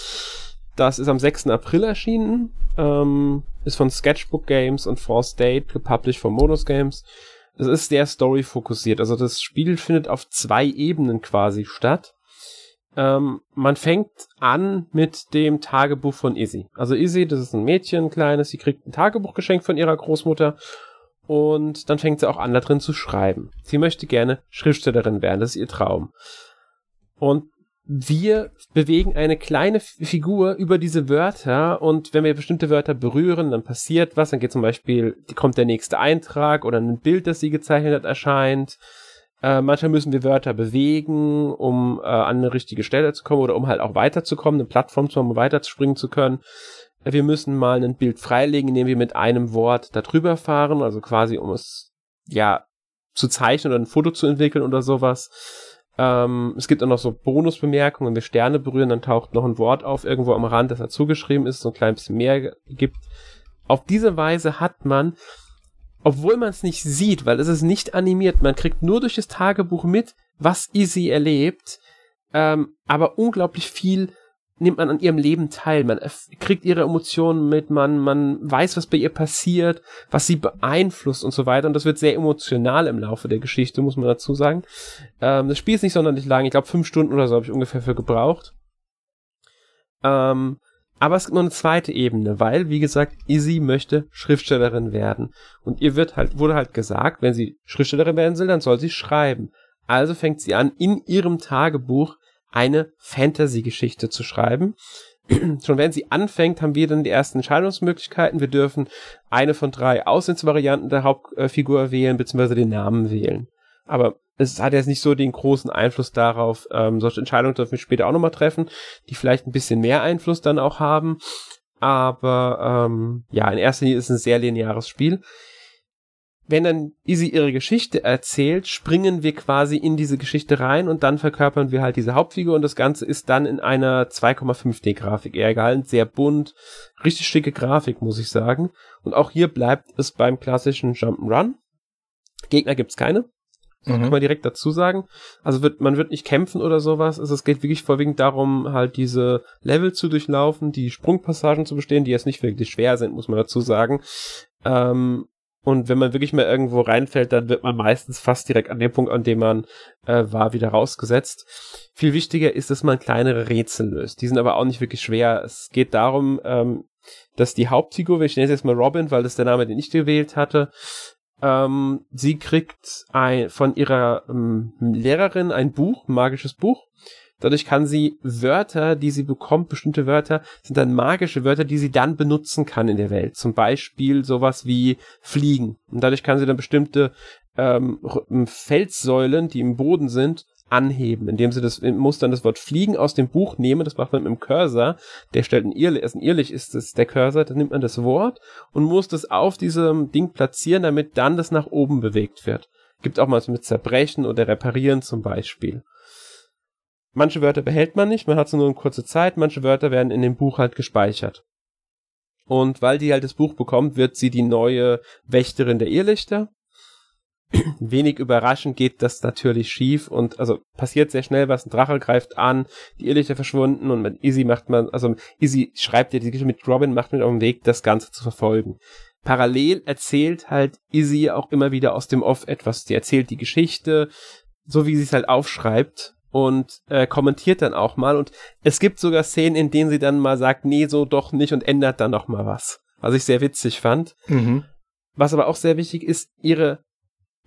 Das ist am 6. April erschienen, ähm, ist von Sketchbook Games und Force State, gepublished von Modus Games. Es ist sehr story-fokussiert, also das Spiel findet auf zwei Ebenen quasi statt. Ähm, man fängt an mit dem Tagebuch von Izzy. Also Izzy, das ist ein Mädchen, ein kleines, sie kriegt ein Tagebuch geschenkt von ihrer Großmutter und dann fängt sie auch an, da drin zu schreiben. Sie möchte gerne Schriftstellerin werden, das ist ihr Traum. Und wir bewegen eine kleine Figur über diese Wörter und wenn wir bestimmte Wörter berühren, dann passiert was, dann geht zum Beispiel, kommt der nächste Eintrag oder ein Bild, das sie gezeichnet hat, erscheint. Äh, manchmal müssen wir Wörter bewegen, um äh, an eine richtige Stelle zu kommen oder um halt auch weiterzukommen, eine Plattform zu haben, um weiterzuspringen zu können wir müssen mal ein Bild freilegen, indem wir mit einem Wort darüber fahren, also quasi um es ja zu zeichnen oder ein Foto zu entwickeln oder sowas. Ähm, es gibt auch noch so Bonusbemerkungen, wenn wir Sterne berühren, dann taucht noch ein Wort auf irgendwo am Rand, das dazu geschrieben ist, so ein klein bisschen mehr gibt. Auf diese Weise hat man, obwohl man es nicht sieht, weil es ist nicht animiert, man kriegt nur durch das Tagebuch mit, was Easy erlebt, ähm, aber unglaublich viel nimmt man an ihrem Leben teil, man kriegt ihre Emotionen mit, man, man weiß, was bei ihr passiert, was sie beeinflusst und so weiter. Und das wird sehr emotional im Laufe der Geschichte, muss man dazu sagen. Ähm, das Spiel ist nicht sonderlich lang, ich glaube fünf Stunden oder so habe ich ungefähr für gebraucht. Ähm, aber es gibt noch eine zweite Ebene, weil, wie gesagt, Izzy möchte Schriftstellerin werden. Und ihr wird halt, wurde halt gesagt, wenn sie Schriftstellerin werden will, dann soll sie schreiben. Also fängt sie an, in ihrem Tagebuch eine Fantasy-Geschichte zu schreiben. Schon wenn sie anfängt, haben wir dann die ersten Entscheidungsmöglichkeiten. Wir dürfen eine von drei Aussichtsvarianten der Hauptfigur wählen, beziehungsweise den Namen wählen. Aber es hat jetzt nicht so den großen Einfluss darauf. Ähm, solche Entscheidungen dürfen wir später auch nochmal treffen, die vielleicht ein bisschen mehr Einfluss dann auch haben. Aber ähm, ja, in erster Linie ist es ein sehr lineares Spiel wenn dann Izzy ihre Geschichte erzählt, springen wir quasi in diese Geschichte rein und dann verkörpern wir halt diese Hauptfigur und das Ganze ist dann in einer 2,5D Grafik eher gehalten, sehr bunt, richtig schicke Grafik, muss ich sagen. Und auch hier bleibt es beim klassischen Jump'n'Run. Gegner gibt's keine. Mhm. Kann man direkt dazu sagen. Also wird, man wird nicht kämpfen oder sowas. Also es geht wirklich vorwiegend darum, halt diese Level zu durchlaufen, die Sprungpassagen zu bestehen, die jetzt nicht wirklich schwer sind, muss man dazu sagen. Ähm, und wenn man wirklich mal irgendwo reinfällt, dann wird man meistens fast direkt an dem Punkt, an dem man äh, war, wieder rausgesetzt. Viel wichtiger ist, dass man kleinere Rätsel löst. Die sind aber auch nicht wirklich schwer. Es geht darum, ähm, dass die Hauptfigur, ich nenne es jetzt mal Robin, weil das der Name, den ich gewählt hatte, ähm, sie kriegt ein, von ihrer ähm, Lehrerin ein Buch, ein magisches Buch, Dadurch kann sie Wörter, die sie bekommt, bestimmte Wörter, sind dann magische Wörter, die sie dann benutzen kann in der Welt. Zum Beispiel sowas wie fliegen. Und dadurch kann sie dann bestimmte ähm, Felssäulen, die im Boden sind, anheben, indem sie das muss dann das Wort fliegen aus dem Buch nehmen, das macht man mit dem Cursor, der stellt ein Irrlich, also ein Irrlich ist es der Cursor, dann nimmt man das Wort und muss das auf diesem Ding platzieren, damit dann das nach oben bewegt wird. Gibt auch mal so mit Zerbrechen oder Reparieren zum Beispiel. Manche Wörter behält man nicht, man hat sie nur eine kurze Zeit, manche Wörter werden in dem Buch halt gespeichert. Und weil die halt das Buch bekommt, wird sie die neue Wächterin der Irrlichter. Wenig überraschend geht das natürlich schief und also passiert sehr schnell was, ein Drache greift an, die Irrlichter verschwunden und mit Izzy macht man, also Izzy schreibt ja die Geschichte mit Robin, macht mit auf den Weg, das Ganze zu verfolgen. Parallel erzählt halt Izzy auch immer wieder aus dem Off etwas. Die erzählt die Geschichte, so wie sie es halt aufschreibt und äh, kommentiert dann auch mal. Und es gibt sogar Szenen, in denen sie dann mal sagt, nee, so doch nicht und ändert dann noch mal was. Was ich sehr witzig fand. Mhm. Was aber auch sehr wichtig ist, ihre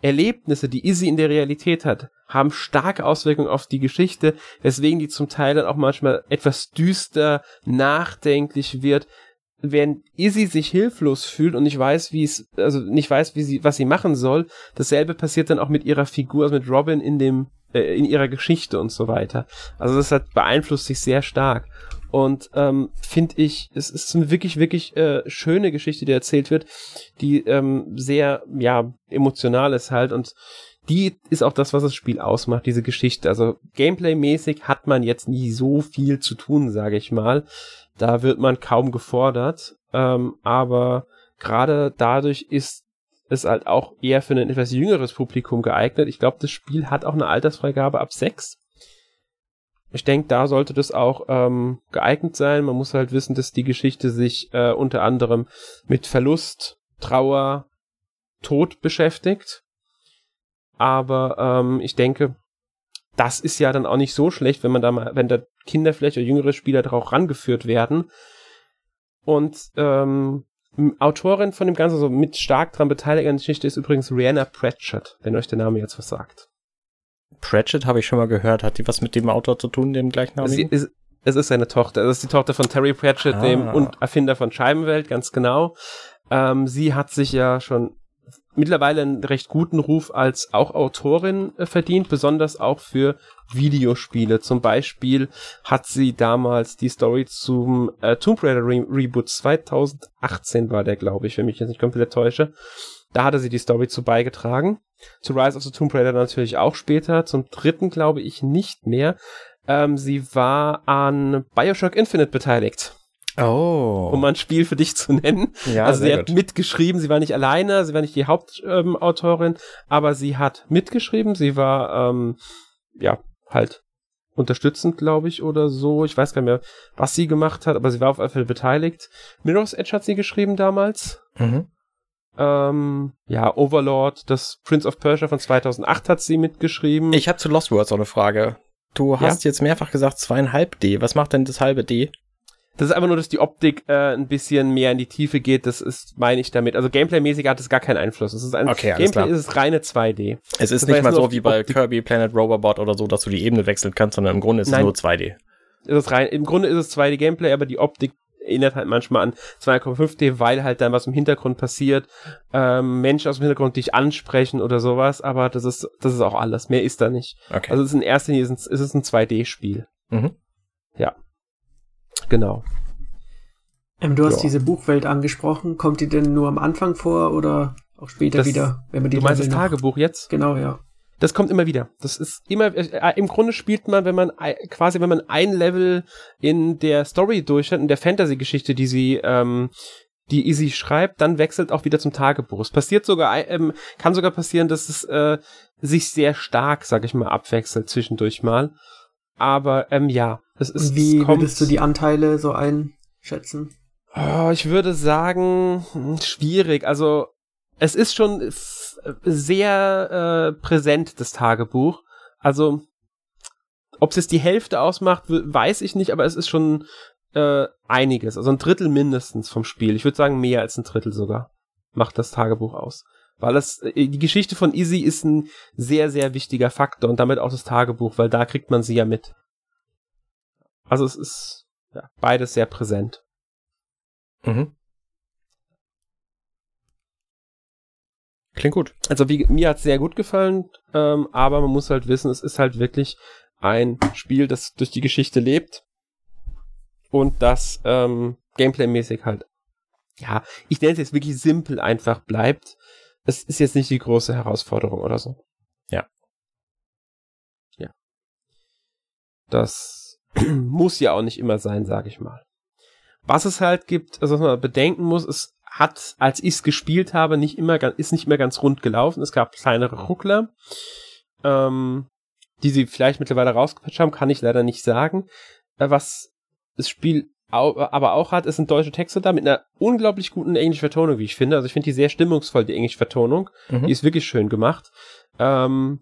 Erlebnisse, die Izzy in der Realität hat, haben starke Auswirkungen auf die Geschichte, weswegen die zum Teil dann auch manchmal etwas düster, nachdenklich wird, während Izzy sich hilflos fühlt und nicht weiß, wie es, also nicht weiß, wie sie, was sie machen soll. Dasselbe passiert dann auch mit ihrer Figur, also mit Robin in dem äh, in ihrer Geschichte und so weiter. Also das hat beeinflusst sich sehr stark. Und ähm, finde ich, es ist eine wirklich, wirklich äh, schöne Geschichte, die erzählt wird, die ähm, sehr, ja, emotional ist halt und die ist auch das, was das Spiel ausmacht, diese Geschichte. Also Gameplay-mäßig hat man jetzt nie so viel zu tun, sage ich mal. Da wird man kaum gefordert, ähm, aber gerade dadurch ist ist halt auch eher für ein etwas jüngeres Publikum geeignet. Ich glaube, das Spiel hat auch eine Altersfreigabe ab 6. Ich denke, da sollte das auch ähm, geeignet sein. Man muss halt wissen, dass die Geschichte sich äh, unter anderem mit Verlust, Trauer, Tod beschäftigt. Aber ähm, ich denke, das ist ja dann auch nicht so schlecht, wenn man da mal, wenn da Kinder vielleicht oder jüngere Spieler darauf rangeführt werden. Und ähm, Autorin von dem Ganzen, so mit stark dran beteiligt an der Geschichte, ist übrigens Rihanna Pratchett, wenn euch der Name jetzt was sagt. Pratchett habe ich schon mal gehört. Hat die was mit dem Autor zu tun, dem gleichen Namen? Ist, es ist seine Tochter. Es ist die Tochter von Terry Pratchett, ah. dem und Erfinder von Scheibenwelt, ganz genau. Ähm, sie hat sich ja schon mittlerweile einen recht guten Ruf als auch Autorin äh, verdient, besonders auch für Videospiele. Zum Beispiel hat sie damals die Story zum äh, Tomb Raider Re Reboot 2018 war der, glaube ich, wenn mich jetzt nicht komplett täusche. Da hatte sie die Story zu beigetragen. Zu Rise of the Tomb Raider natürlich auch später. Zum dritten glaube ich nicht mehr. Ähm, sie war an Bioshock Infinite beteiligt. Oh. Um ein Spiel für dich zu nennen. Ja, also sie hat gut. mitgeschrieben, sie war nicht alleine, sie war nicht die Hauptautorin, ähm, aber sie hat mitgeschrieben, sie war ähm, ja halt unterstützend, glaube ich, oder so. Ich weiß gar nicht mehr, was sie gemacht hat, aber sie war auf jeden Fall beteiligt. Mirror's Edge hat sie geschrieben damals. Mhm. Ähm, ja, Overlord, das Prince of Persia von 2008 hat sie mitgeschrieben. Ich habe zu Lost Words auch eine Frage. Du hast jetzt mehrfach gesagt zweieinhalb D. Was macht denn das halbe D? Das ist einfach nur, dass die Optik äh, ein bisschen mehr in die Tiefe geht. Das ist, meine ich damit. Also Gameplay-mäßig hat es gar keinen Einfluss. Es ist ein Okay, Gameplay klar. ist es reine 2D. Es ist Das nicht mal so wie bei. Kirby Planet Robobot oder so, dass du die Ebene wechseln kannst, sondern im Grunde ist es Nein. nur 2D. Es ist rein, Im Grunde ist es 2D-Gameplay, aber die Optik erinnert halt manchmal an 2,5D, weil halt dann was im Hintergrund passiert, ähm, Menschen aus dem Hintergrund dich ansprechen oder sowas, aber das ist, das ist auch alles. Mehr ist da nicht. Okay. Also es ist in erster Linie ist es, es ein 2D-Spiel. mhm. Genau. Ähm, du hast Ja. diese Buchwelt angesprochen. Kommt die denn nur am Anfang vor oder auch später Das- wieder, wenn man die Du meinst das noch- Tagebuch jetzt? Genau, ja. Das kommt immer wieder. Das ist immer, äh, im Grunde spielt man, wenn man ei- quasi, wenn man ein Level in der Story durch hat, in der Fantasy-Geschichte, die sie, ähm, die Easy schreibt, dann wechselt auch wieder zum Tagebuch. Es passiert sogar, ähm, kann sogar passieren, dass es äh, sich sehr stark, sag ich mal, abwechselt zwischendurch mal. Aber ähm, ja, es ist. Wie es kommt, würdest du die Anteile so einschätzen? Oh, ich würde sagen, hm, schwierig. Also, es ist schon sehr äh, präsent, das Tagebuch. Also, ob es jetzt die Hälfte ausmacht, weiß ich nicht, aber es ist schon äh, einiges. Also ein Drittel mindestens vom Spiel. Ich würde sagen, mehr als ein Drittel sogar macht das Tagebuch aus. Weil das, äh, die Geschichte von Izzy ist ein sehr, sehr wichtiger Faktor und damit auch das Tagebuch, weil da kriegt man sie ja mit. Also es ist ja, beides sehr präsent. Mhm. Klingt gut. Also wie, mir hat's sehr gut gefallen, ähm, aber man muss halt wissen, es ist halt wirklich ein Spiel, das durch die Geschichte lebt und das ähm, Gameplay-mäßig halt, ja, ich nenne es jetzt wirklich simpel einfach bleibt. Es ist jetzt nicht die große Herausforderung oder so. Ja. Ja. Das muss ja auch nicht immer sein, sage ich mal. Was es halt gibt, also was man bedenken muss, es hat, als ich es gespielt habe, nicht immer, ist nicht mehr ganz rund gelaufen. Es gab kleinere Ruckler, ähm, die sie vielleicht mittlerweile rausgepatcht haben, kann ich leider nicht sagen. Äh, was das Spiel aber auch hat, es sind deutsche Texte da mit einer unglaublich guten englischen Vertonung, wie ich finde. Also ich finde die sehr stimmungsvoll, die englische Vertonung. Mhm. Die ist wirklich schön gemacht. Ähm,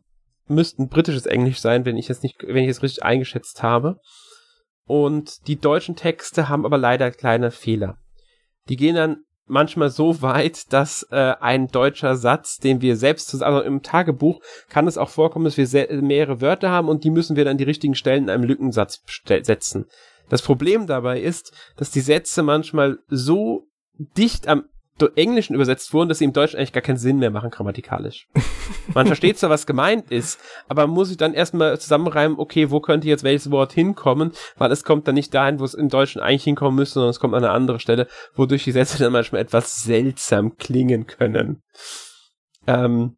müsste ein britisches Englisch sein, wenn ich jetzt nicht, wenn ich es richtig eingeschätzt habe. Und die deutschen Texte haben aber leider kleine Fehler. Die gehen dann manchmal so weit, dass äh, ein deutscher Satz, den wir selbst zusammen, also im Tagebuch kann es auch vorkommen, dass wir mehrere Wörter haben und die müssen wir dann an die richtigen Stellen in einem Lückensatz setzen. Das Problem dabei ist, dass die Sätze manchmal so dicht am Englischen übersetzt wurden, dass sie im Deutschen eigentlich gar keinen Sinn mehr machen grammatikalisch. Man versteht zwar, was gemeint ist, aber man muss sich dann erstmal zusammenreimen, okay, wo könnte jetzt welches Wort hinkommen, weil es kommt dann nicht dahin, wo es im Deutschen eigentlich hinkommen müsste, sondern es kommt an eine andere Stelle, wodurch die Sätze dann manchmal etwas seltsam klingen können. Ähm,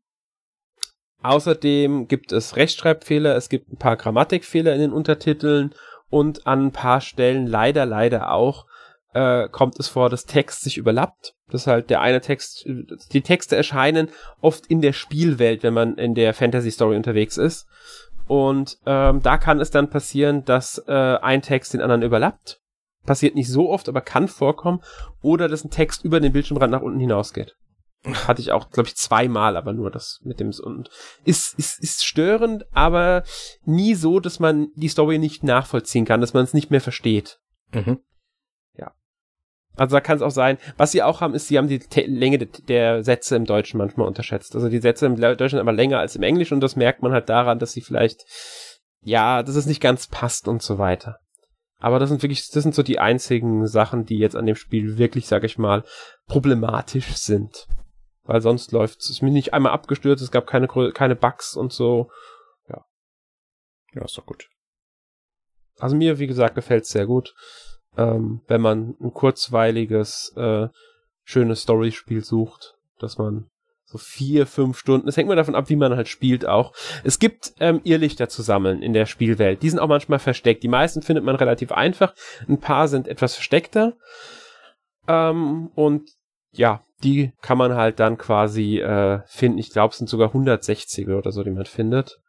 außerdem gibt es Rechtschreibfehler, es gibt ein paar Grammatikfehler in den Untertiteln und an ein paar Stellen leider, leider auch äh, kommt es vor, dass Text sich überlappt. Das ist halt der eine Text, die Texte erscheinen oft in der Spielwelt, wenn man in der Fantasy Story unterwegs ist. Und ähm, da kann es dann passieren, dass äh, ein Text den anderen überlappt. Passiert nicht so oft, aber kann vorkommen. Oder dass ein Text über den Bildschirmrand nach unten hinausgeht. Hatte ich auch, glaube ich, zweimal, aber nur das mit dem und ist, ist, ist störend, aber nie so, dass man die Story nicht nachvollziehen kann, dass man es nicht mehr versteht. Mhm. Also da kann es auch sein. Was sie auch haben, ist, sie haben die Te Länge de der Sätze im Deutschen manchmal unterschätzt. Also die Sätze im Deutschen sind aber länger als im Englischen und das merkt man halt daran, dass sie vielleicht, ja, dass es nicht ganz passt und so weiter. Aber das sind wirklich, das sind so die einzigen Sachen, die jetzt an dem Spiel wirklich, sag ich mal, problematisch sind. Weil sonst läuft es, ist mir nicht einmal abgestürzt, es gab keine, keine Bugs und so. Ja, ist doch gut. Also mir, wie gesagt, gefällt es sehr gut. Ähm, wenn man ein kurzweiliges, äh, schönes Storyspiel sucht, dass man so vier, fünf Stunden, es hängt mal davon ab, wie man halt spielt auch. Es gibt ähm, Irrlichter zu sammeln in der Spielwelt. Die sind auch manchmal versteckt. Die meisten findet man relativ einfach. Ein paar sind etwas versteckter. Ähm, und ja, die kann man halt dann quasi äh, finden. Ich glaube, es sind sogar 160 oder so, die man findet.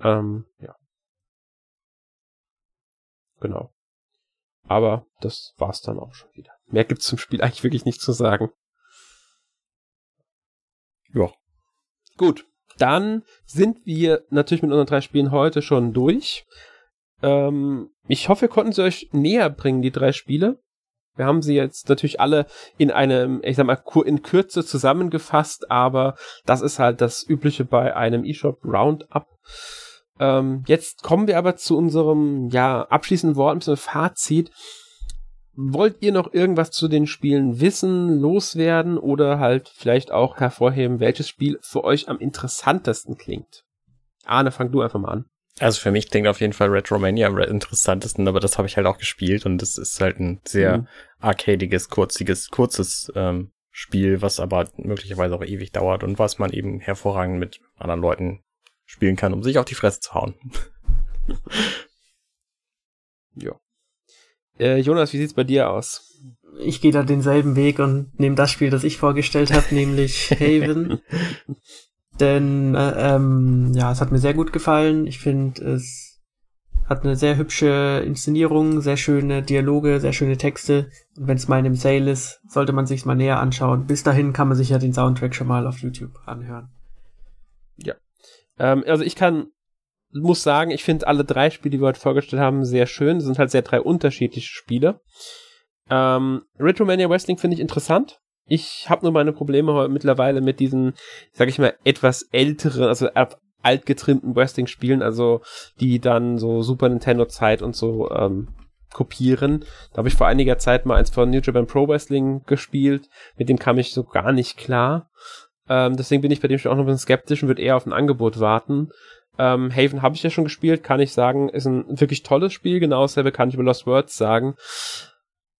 Ähm, ja. genau. Aber das war's dann auch schon wieder. Mehr gibt's zum Spiel eigentlich wirklich nicht zu sagen. Ja. Gut. Dann sind wir natürlich mit unseren drei Spielen heute schon durch. Ähm, ich hoffe, wir konnten sie euch näher bringen, die drei Spiele. Wir haben sie jetzt natürlich alle in einem, ich sag mal, in Kürze zusammengefasst, aber das ist halt das Übliche bei einem eShop Roundup. Ähm, jetzt kommen wir aber zu unserem, ja, abschließenden Wort, ein bisschen Fazit. Wollt ihr noch irgendwas zu den Spielen wissen, loswerden oder halt vielleicht auch hervorheben, welches Spiel für euch am interessantesten klingt? Arne, fang du einfach mal an. Also für mich klingt auf jeden Fall Retromania am interessantesten, aber das habe ich halt auch gespielt und das ist halt ein sehr mhm. arcadiges, kurziges, kurzes ähm, Spiel, was aber möglicherweise auch ewig dauert und was man eben hervorragend mit anderen Leuten spielen kann, um sich auf die Fresse zu hauen. ja. Äh, Jonas, wie sieht's bei dir aus? Ich gehe da denselben Weg und nehme das Spiel, das ich vorgestellt habe, nämlich Haven. Denn äh, ähm, ja, es hat mir sehr gut gefallen. Ich finde, es hat eine sehr hübsche Inszenierung, sehr schöne Dialoge, sehr schöne Texte. Und wenn es mal in einem Sale ist, sollte man sich's mal näher anschauen. Bis dahin kann man sich ja den Soundtrack schon mal auf YouTube anhören. Ja. Ähm, also ich kann muss sagen, ich finde alle drei Spiele, die wir heute vorgestellt haben, sehr schön. Das sind halt sehr drei unterschiedliche Spiele. Ähm, Retromania Wrestling finde ich interessant. Ich habe nur meine Probleme heute mittlerweile mit diesen, sag ich mal, etwas älteren, also altgetrimmten Wrestling-Spielen, also die dann so Super Nintendo-Zeit und so ähm, kopieren. Da habe ich vor einiger Zeit mal eins von New Japan Pro Wrestling gespielt. Mit dem kam ich so gar nicht klar. Ähm, deswegen bin ich bei dem Spiel auch noch ein bisschen skeptisch und würde eher auf ein Angebot warten. Ähm, Haven habe ich ja schon gespielt, kann ich sagen, ist ein wirklich tolles Spiel. Genau dasselbe kann ich über Lost Words sagen.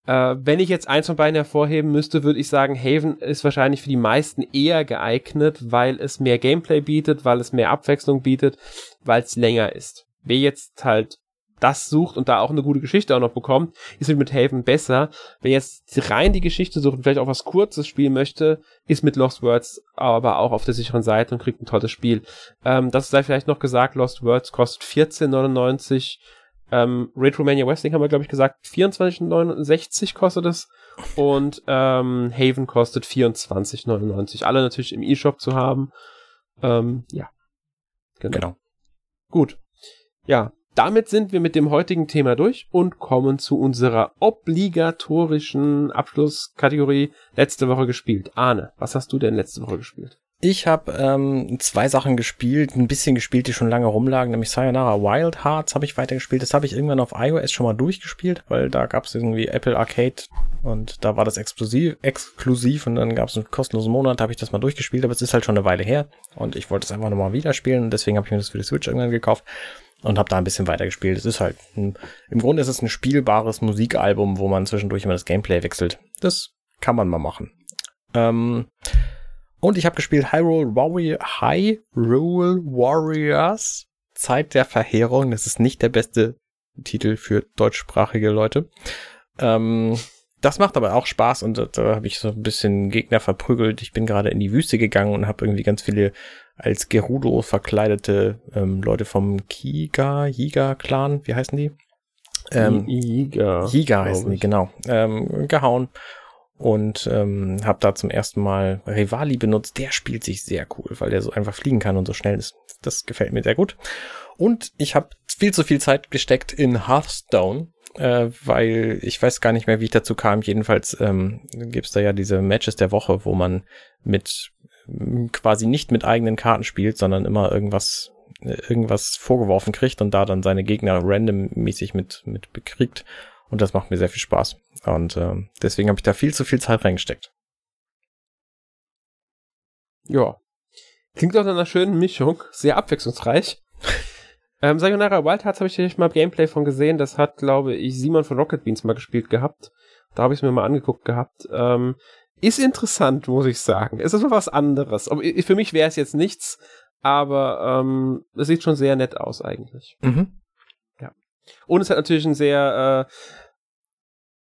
Äh, wenn ich jetzt eins von beiden hervorheben müsste, würde ich sagen, Haven ist wahrscheinlich für die meisten eher geeignet, weil es mehr Gameplay bietet, weil es mehr Abwechslung bietet, weil es länger ist. Wer jetzt halt das sucht und da auch eine gute Geschichte auch noch bekommt, ist mit Haven besser. Wer jetzt rein die Geschichte sucht und vielleicht auch was Kurzes spielen möchte, ist mit Lost Words aber auch auf der sicheren Seite und kriegt ein tolles Spiel. Ähm, das sei vielleicht noch gesagt, Lost Words kostet 14,99. Ähm, Retromania Wrestling haben wir, glaube ich, gesagt, 24,69 kostet es. Und ähm, Haven kostet 24,99. Alle natürlich im E-Shop zu haben. Ähm, ja. Genau. genau. Gut. Ja, damit sind wir mit dem heutigen Thema durch und kommen zu unserer obligatorischen Abschlusskategorie letzte Woche gespielt. Arne, was hast du denn letzte Woche gespielt? Ich habe ähm, zwei Sachen gespielt, ein bisschen gespielt, die schon lange rumlagen, nämlich Sayonara Wild Hearts habe ich weitergespielt. Das habe ich irgendwann auf iOS schon mal durchgespielt, weil da gab es irgendwie Apple Arcade und da war das exklusiv, exklusiv und dann gab es einen kostenlosen Monat, habe ich das mal durchgespielt, aber es ist halt schon eine Weile her und ich wollte es einfach nochmal wieder spielen und deswegen habe ich mir das für die Switch irgendwann gekauft und habe da ein bisschen weitergespielt. Es ist halt, ein, im Grunde ist es ein spielbares Musikalbum, wo man zwischendurch immer das Gameplay wechselt. Das kann man mal machen. Ähm, und ich habe gespielt Hyrule Warrior, Hyrule Warriors Zeit der Verheerung. Das ist nicht der beste Titel für deutschsprachige Leute. Ähm, das macht aber auch Spaß und da, da habe ich so ein bisschen Gegner verprügelt. Ich bin gerade in die Wüste gegangen und habe irgendwie ganz viele als Gerudo verkleidete ähm, Leute vom Kiga, Yiga-Clan, wie heißen die? Ähm, Yiga. Yiga heißen die, genau. Ähm, gehauen und ähm, habe da zum ersten Mal Rivali benutzt. Der spielt sich sehr cool, weil der so einfach fliegen kann und so schnell ist. Das gefällt mir sehr gut. Und ich habe viel zu viel Zeit gesteckt in Hearthstone, äh, weil ich weiß gar nicht mehr, wie ich dazu kam. Jedenfalls ähm, gibt es da ja diese Matches der Woche, wo man mit quasi nicht mit eigenen Karten spielt, sondern immer irgendwas irgendwas vorgeworfen kriegt und da dann seine Gegner randommäßig mit mit bekriegt und das macht mir sehr viel Spaß und äh, deswegen habe ich da viel zu viel Zeit reingesteckt. Ja, klingt auch nach einer schönen Mischung, sehr abwechslungsreich. ähm, Sayonara Wild Hearts habe ich natürlich mal Gameplay von gesehen. Das hat, glaube ich, Simon von Rocket Beans mal gespielt gehabt. Da habe ich es mir mal angeguckt gehabt. Ähm, ist interessant, muss ich sagen. Es ist mal was anderes. Für mich wäre es jetzt nichts, aber ähm, es sieht schon sehr nett aus eigentlich. Mhm. Ja. Und es hat natürlich einen sehr, äh,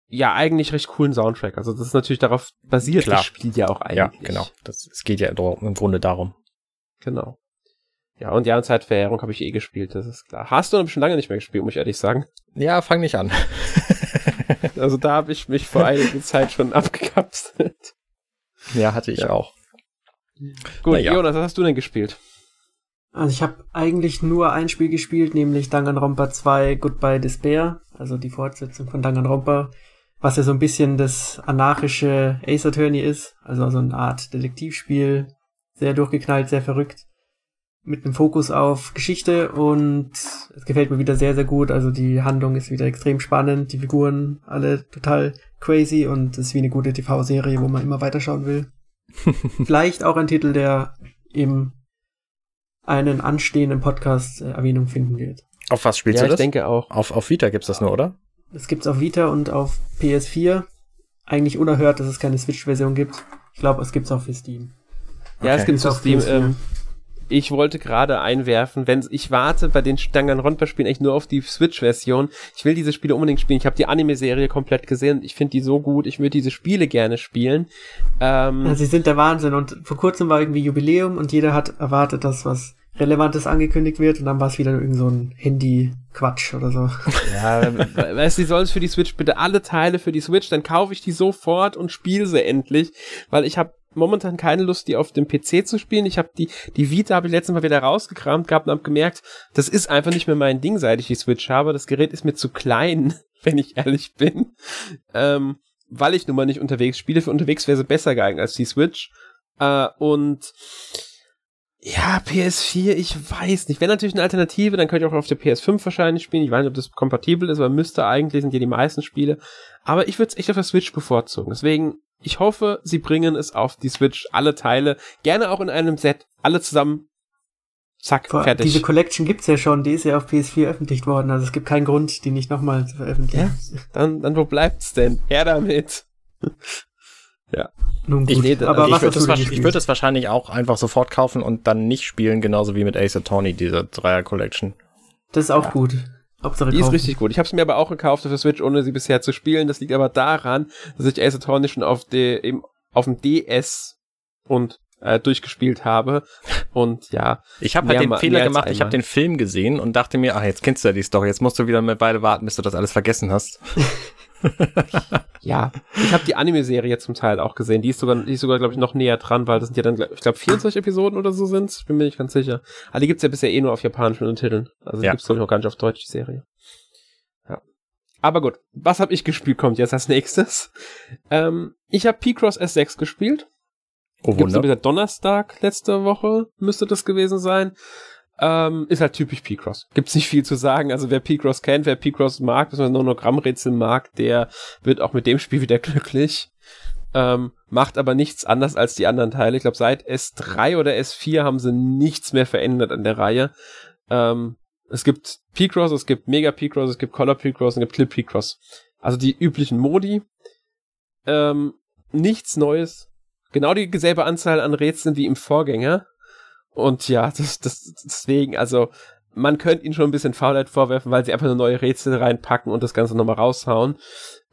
ja, eigentlich recht coolen Soundtrack. Also das ist natürlich darauf basiert, Klar. das Spiel ja auch eigentlich. Ja, genau. Das, es geht ja im Grunde darum. Genau. Ja, und ja, und Zeitverjährung habe ich eh gespielt, das ist klar. Hast du noch schon lange nicht mehr gespielt, muss ich ehrlich sagen. Ja, fang nicht an. also da habe ich mich vor einiger Zeit schon abgekapselt. Ja, hatte ich ja. auch. Gut, ja. Jonas, was hast du denn gespielt? Also ich habe eigentlich nur ein Spiel gespielt, nämlich Danganronpa 2 Goodbye Despair, also die Fortsetzung von Danganronpa, was ja so ein bisschen das anarchische Ace Attorney ist, also so eine Art Detektivspiel, sehr durchgeknallt, sehr verrückt, mit einem Fokus auf Geschichte und es gefällt mir wieder sehr, sehr gut, also die Handlung ist wieder extrem spannend, die Figuren alle total crazy und es ist wie eine gute TV-Serie, wo man immer weiterschauen will. Vielleicht auch ein Titel, der im einen anstehenden Podcast äh, Erwähnung finden wird. Auf was spielst ja, du das? ich denke auch. Auf, auf Vita gibt's das nur, oder? Das gibt's auf Vita und auf PS4. Eigentlich unerhört, dass es keine Switch-Version gibt. Ich glaube, es gibt's auch für Steam. Ja, okay. es gibt's auf Steam. Ähm, ich wollte gerade einwerfen, wenn ich warte bei den Danganronpa-Spielen echt nur auf die Switch-Version. Ich will diese Spiele unbedingt spielen. Ich habe die Anime-Serie komplett gesehen. Ich finde die so gut. Ich würde diese Spiele gerne spielen. Ähm, ja, sie sind der Wahnsinn. Und vor kurzem war irgendwie Jubiläum und jeder hat erwartet, dass was Relevantes angekündigt wird und dann war es wieder irgend so ein Handy-Quatsch oder so. Ja, weißt du, sollen es für die Switch bitte alle Teile für die Switch, dann kaufe ich die sofort und spiele sie endlich, weil ich habe momentan keine Lust, die auf dem PC zu spielen. Ich habe die, die Vita habe ich letztes Mal wieder rausgekramt gehabt und habe gemerkt, das ist einfach nicht mehr mein Ding, seit ich die Switch habe. Das Gerät ist mir zu klein, wenn ich ehrlich bin. Ähm, weil ich nun mal nicht unterwegs spiele. Für unterwegs wäre sie besser geeignet als die Switch. Äh, und ja, PS4, ich weiß nicht. Wäre natürlich eine Alternative, dann könnte ich auch auf der PS5 wahrscheinlich spielen. Ich weiß nicht, ob das kompatibel ist, aber müsste eigentlich, sind ja die meisten Spiele. Aber ich würde es echt auf der Switch bevorzugen. Deswegen, ich hoffe, sie bringen es auf die Switch, alle Teile, gerne auch in einem Set, alle zusammen. Zack, Vor, fertig. Diese Collection gibt's ja schon, die ist ja auf PS4 veröffentlicht worden, also es gibt keinen Grund, die nicht nochmal zu veröffentlichen. Ja, dann, dann wo bleibt's denn? Her damit. Ja. Nun gut, ich, nee, aber ich würde das, würd das wahrscheinlich auch einfach sofort kaufen und dann nicht spielen, genauso wie mit Ace Attorney, diese Dreier Collection. Das ist auch ja. gut. Hauptsache die kaufen. ist richtig gut. Ich habe es mir aber auch gekauft auf der Switch, ohne sie bisher zu spielen. Das liegt aber daran, dass ich Ace Attorney schon auf, de, eben, auf dem DS und äh, durchgespielt habe. Und ja. Ich habe halt den Fehler gemacht, ich habe den Film gesehen und dachte mir, ach, jetzt kennst du ja die Story, jetzt musst du wieder eine Weile warten, bis du das alles vergessen hast. ja, ich habe die Anime-Serie zum Teil auch gesehen. Die ist sogar, die ist sogar, glaube ich, noch näher dran, weil das sind ja dann, ich glaube, 24 Episoden oder so sind. Bin mir nicht ganz sicher. Aber die gibt's ja bisher eh nur auf japanischen Untertiteln. Also die ja. gibt's glaube ich noch gar nicht auf Deutsch die Serie. Ja. Aber gut, was habe ich gespielt? Kommt jetzt als nächstes. Ähm, ich habe P-Cross S6 gespielt. Oh, Gibt's wieder Donnerstag letzte Woche müsste das gewesen sein. Ähm, ist halt typisch P-Cross. Gibt's nicht viel zu sagen. Also wer P-Cross kennt, wer P-Cross mag, beziehungsweise Nonogrammrätsel mag, der wird auch mit dem Spiel wieder glücklich. Ähm, macht aber nichts anders als die anderen Teile. Ich glaube, seit S3 oder S4 haben sie nichts mehr verändert an der Reihe. Ähm, es gibt P-Cross, es gibt Mega P-Cross, es gibt Color P-Cross, es gibt Clip P-Cross. Also die üblichen Modi. Ähm, nichts Neues. Genau dieselbe Anzahl an Rätseln wie im Vorgänger. Und ja, das, das, deswegen, also, man könnte ihnen schon ein bisschen Faulheit vorwerfen, weil sie einfach nur neue Rätsel reinpacken und das Ganze nochmal raushauen.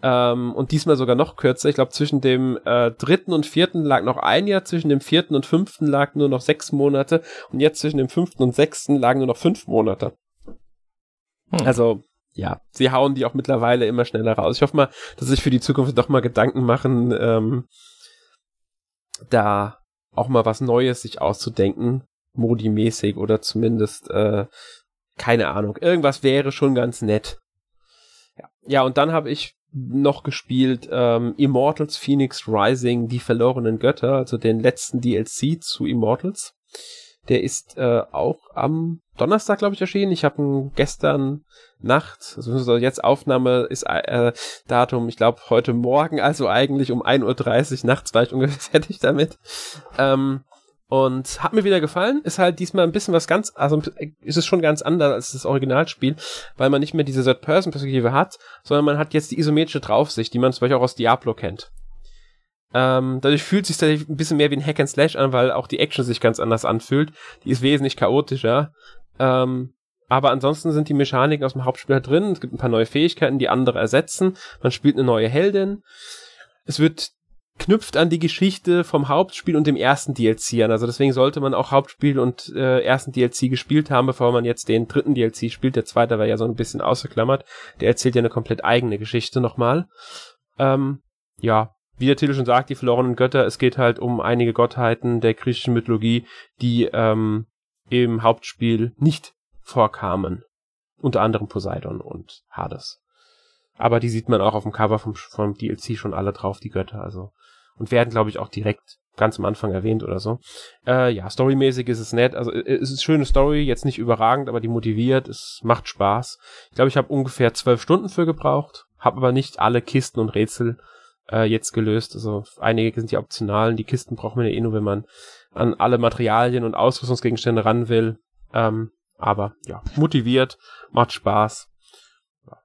Ähm, und diesmal sogar noch kürzer. Ich glaube, zwischen dem äh, dritten und vierten lag noch ein Jahr, zwischen dem vierten und fünften lag nur noch sechs Monate und jetzt zwischen dem fünften und sechsten lagen nur noch fünf Monate. Hm. Also, ja, sie hauen die auch mittlerweile immer schneller raus. Ich hoffe mal, dass sich für die Zukunft doch mal Gedanken machen, ähm, da auch mal was Neues sich auszudenken, Modi-mäßig oder zumindest, äh, keine Ahnung, irgendwas wäre schon ganz nett. Ja, ja und dann habe ich noch gespielt ähm, Immortals Phoenix Rising, die verlorenen Götter, also den letzten DLC zu Immortals. Der ist äh, auch am Donnerstag, glaube ich, erschienen. Ich habe ihn gestern Nacht, also jetzt Aufnahme ist äh, Datum, ich glaube, heute Morgen, also eigentlich um 1.30 Uhr nachts war ich ungefähr fertig damit. Ähm, und hat mir wieder gefallen. Ist halt diesmal ein bisschen was ganz, also ist es schon ganz anders als das Originalspiel, weil man nicht mehr diese Third-Person-Perspektive hat, sondern man hat jetzt die isometrische Draufsicht, die man zum Beispiel auch aus Diablo kennt. Ähm, dadurch fühlt es sich ein bisschen mehr wie ein Hack and Slash an, weil auch die Action sich ganz anders anfühlt. Die ist wesentlich chaotischer. Ähm, aber ansonsten sind die Mechaniken aus dem Hauptspiel halt drin. Es gibt ein paar neue Fähigkeiten, die andere ersetzen. Man spielt eine neue Heldin. Es wird knüpft an die Geschichte vom Hauptspiel und dem ersten DLC an. Also deswegen sollte man auch Hauptspiel und äh, ersten DLC gespielt haben, bevor man jetzt den dritten DLC spielt. Der zweite war ja so ein bisschen ausgeklammert. Der erzählt ja eine komplett eigene Geschichte nochmal. Ähm, ja, wie der Titel schon sagt, die verlorenen Götter, es geht halt um einige Gottheiten der griechischen Mythologie, die ähm, im Hauptspiel nicht vorkamen. Unter anderem Poseidon und Hades. Aber die sieht man auch auf dem Cover vom, vom DLC schon alle drauf, die Götter, also. Und werden, glaube ich, auch direkt ganz am Anfang erwähnt oder so. Äh, ja, storymäßig ist es nett. Also äh, es ist schöne Story, jetzt nicht überragend, aber die motiviert, es macht Spaß. Ich glaube, ich habe ungefähr zwölf Stunden für gebraucht, habe aber nicht alle Kisten und Rätsel äh, jetzt gelöst. Also einige sind ja optionalen. Die Kisten braucht man ja eh nur, wenn man an alle Materialien und Ausrüstungsgegenstände ran will. Ähm, aber ja, motiviert, macht Spaß. Ja.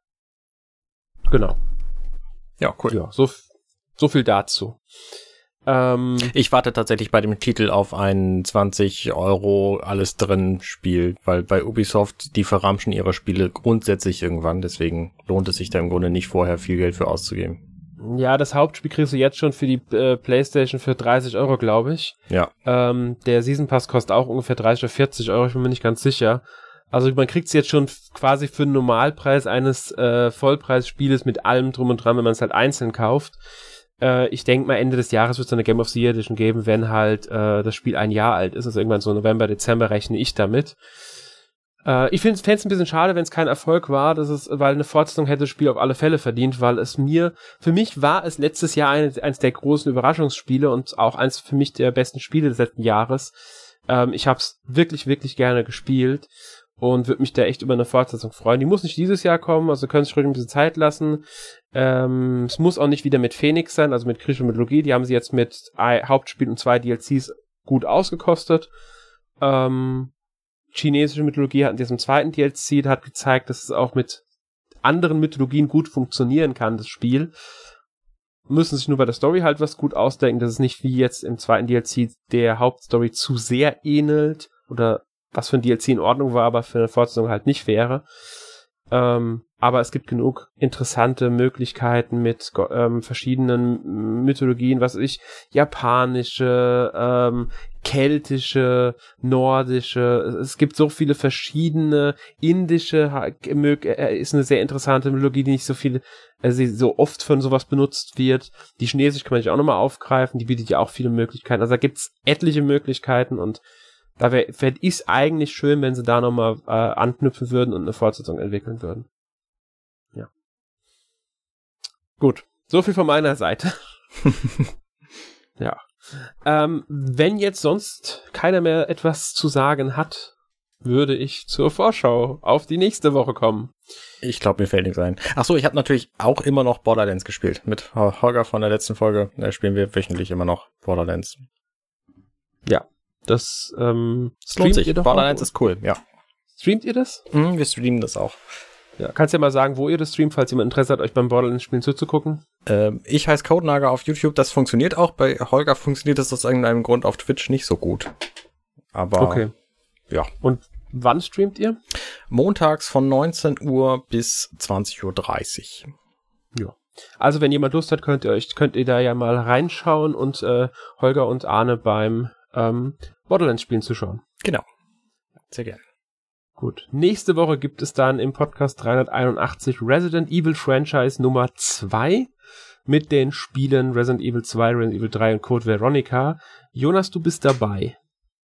Genau. Ja, cool. Ja, so, so viel dazu. Ähm, ich warte tatsächlich bei dem Titel auf ein 20 Euro alles drin Spiel, weil bei Ubisoft, die verramschen ihre Spiele grundsätzlich irgendwann, deswegen lohnt es sich da im Grunde nicht vorher viel Geld für auszugeben. Ja, das Hauptspiel kriegst du jetzt schon für die äh, PlayStation für 30 Euro, glaube ich. Ja. Ähm, der Season Pass kostet auch ungefähr 30 oder 40 Euro, ich bin mir nicht ganz sicher. Also man kriegt es jetzt schon quasi für den Normalpreis eines äh, Vollpreisspieles mit allem drum und dran, wenn man es halt einzeln kauft. Äh, ich denke mal, Ende des Jahres wird es eine Game of the Year Edition geben, wenn halt äh, das Spiel ein Jahr alt ist. Also irgendwann so November, Dezember rechne ich damit. Äh, ich fände es ein bisschen schade, wenn es kein Erfolg war, dass es, weil eine Fortsetzung hätte das Spiel auf alle Fälle verdient, weil es mir, für mich war es letztes Jahr ein, eines der großen Überraschungsspiele und auch eins für mich der besten Spiele des letzten Jahres. Ähm, ich habe es wirklich, wirklich gerne gespielt und würde mich da echt über eine Fortsetzung freuen. Die muss nicht dieses Jahr kommen, also können sich ruhig ein bisschen Zeit lassen. Ähm, es muss auch nicht wieder mit Phoenix sein, also mit griechischer Mythologie. Die haben sie jetzt mit Hauptspiel und zwei DLCs gut ausgekostet. Ähm, chinesische Mythologie hatten diesem zweiten DLC, hat gezeigt, dass es auch mit anderen Mythologien gut funktionieren kann, das Spiel. Müssen sich nur bei der Story halt was gut ausdenken, dass es nicht wie jetzt im zweiten DLC der Hauptstory zu sehr ähnelt oder was für ein DLC in Ordnung war, aber für eine Fortsetzung halt nicht wäre. Ähm, aber es gibt genug interessante Möglichkeiten mit ähm, verschiedenen Mythologien, was ich, japanische, ähm, keltische, nordische, es gibt so viele verschiedene, indische äh, ist eine sehr interessante Mythologie, die nicht so viel, also so oft von sowas benutzt wird. Die chinesische kann man sich auch nochmal aufgreifen, die bietet ja auch viele Möglichkeiten. Also da gibt's etliche Möglichkeiten und da wäre fände ich es eigentlich schön, wenn sie da nochmal äh, anknüpfen würden und eine Fortsetzung entwickeln würden. Ja. Gut. So viel von meiner Seite. ja. Ähm, wenn jetzt sonst keiner mehr etwas zu sagen hat, würde ich zur Vorschau auf die nächste Woche kommen. Ich glaube, mir fällt nichts ein. Ach so, ich habe natürlich auch immer noch Borderlands gespielt. Mit Holger von der letzten Folge da spielen wir wöchentlich immer noch Borderlands. Ja, das, ähm, lohnt sich. Ihr doch Borderlands auch? ist cool, ja. Streamt ihr das? Mhm, wir streamen das auch. Ja, kannst ja mal sagen, wo ihr das streamt, falls jemand Interesse hat, euch beim Borderlands-Spielen zuzugucken. Ähm, ich heiße Codenager auf YouTube, das funktioniert auch. Bei Holger funktioniert das aus irgendeinem Grund auf Twitch nicht so gut. Aber okay. ja. Und wann streamt ihr? Montags von 19 Uhr bis 20.30 Uhr. Ja. Also wenn jemand Lust hat, könnt ihr euch, könnt ihr da ja mal reinschauen und äh, Holger und Arne beim ähm, Borderlands-Spielen zu schauen. Genau. Sehr gerne. Gut. Nächste Woche gibt es dann im Podcast 381 Resident Evil Franchise Nummer 2 mit den Spielen Resident Evil 2, Resident Evil 3 und Code Veronica. Jonas, du bist dabei.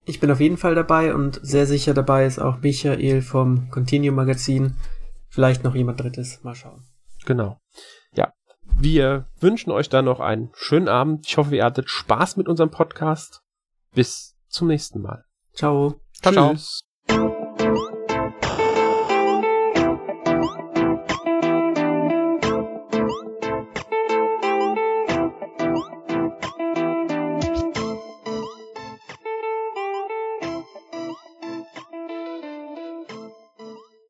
Ich bin auf jeden Fall dabei und sehr sicher dabei ist auch Michael vom Continuum Magazin. Vielleicht noch jemand drittes. Mal schauen. Genau. Ja. Wir wünschen euch dann noch einen schönen Abend. Ich hoffe, ihr hattet Spaß mit unserem Podcast. Bis zum nächsten Mal. Ciao. Ciao, Tschüss. ciao.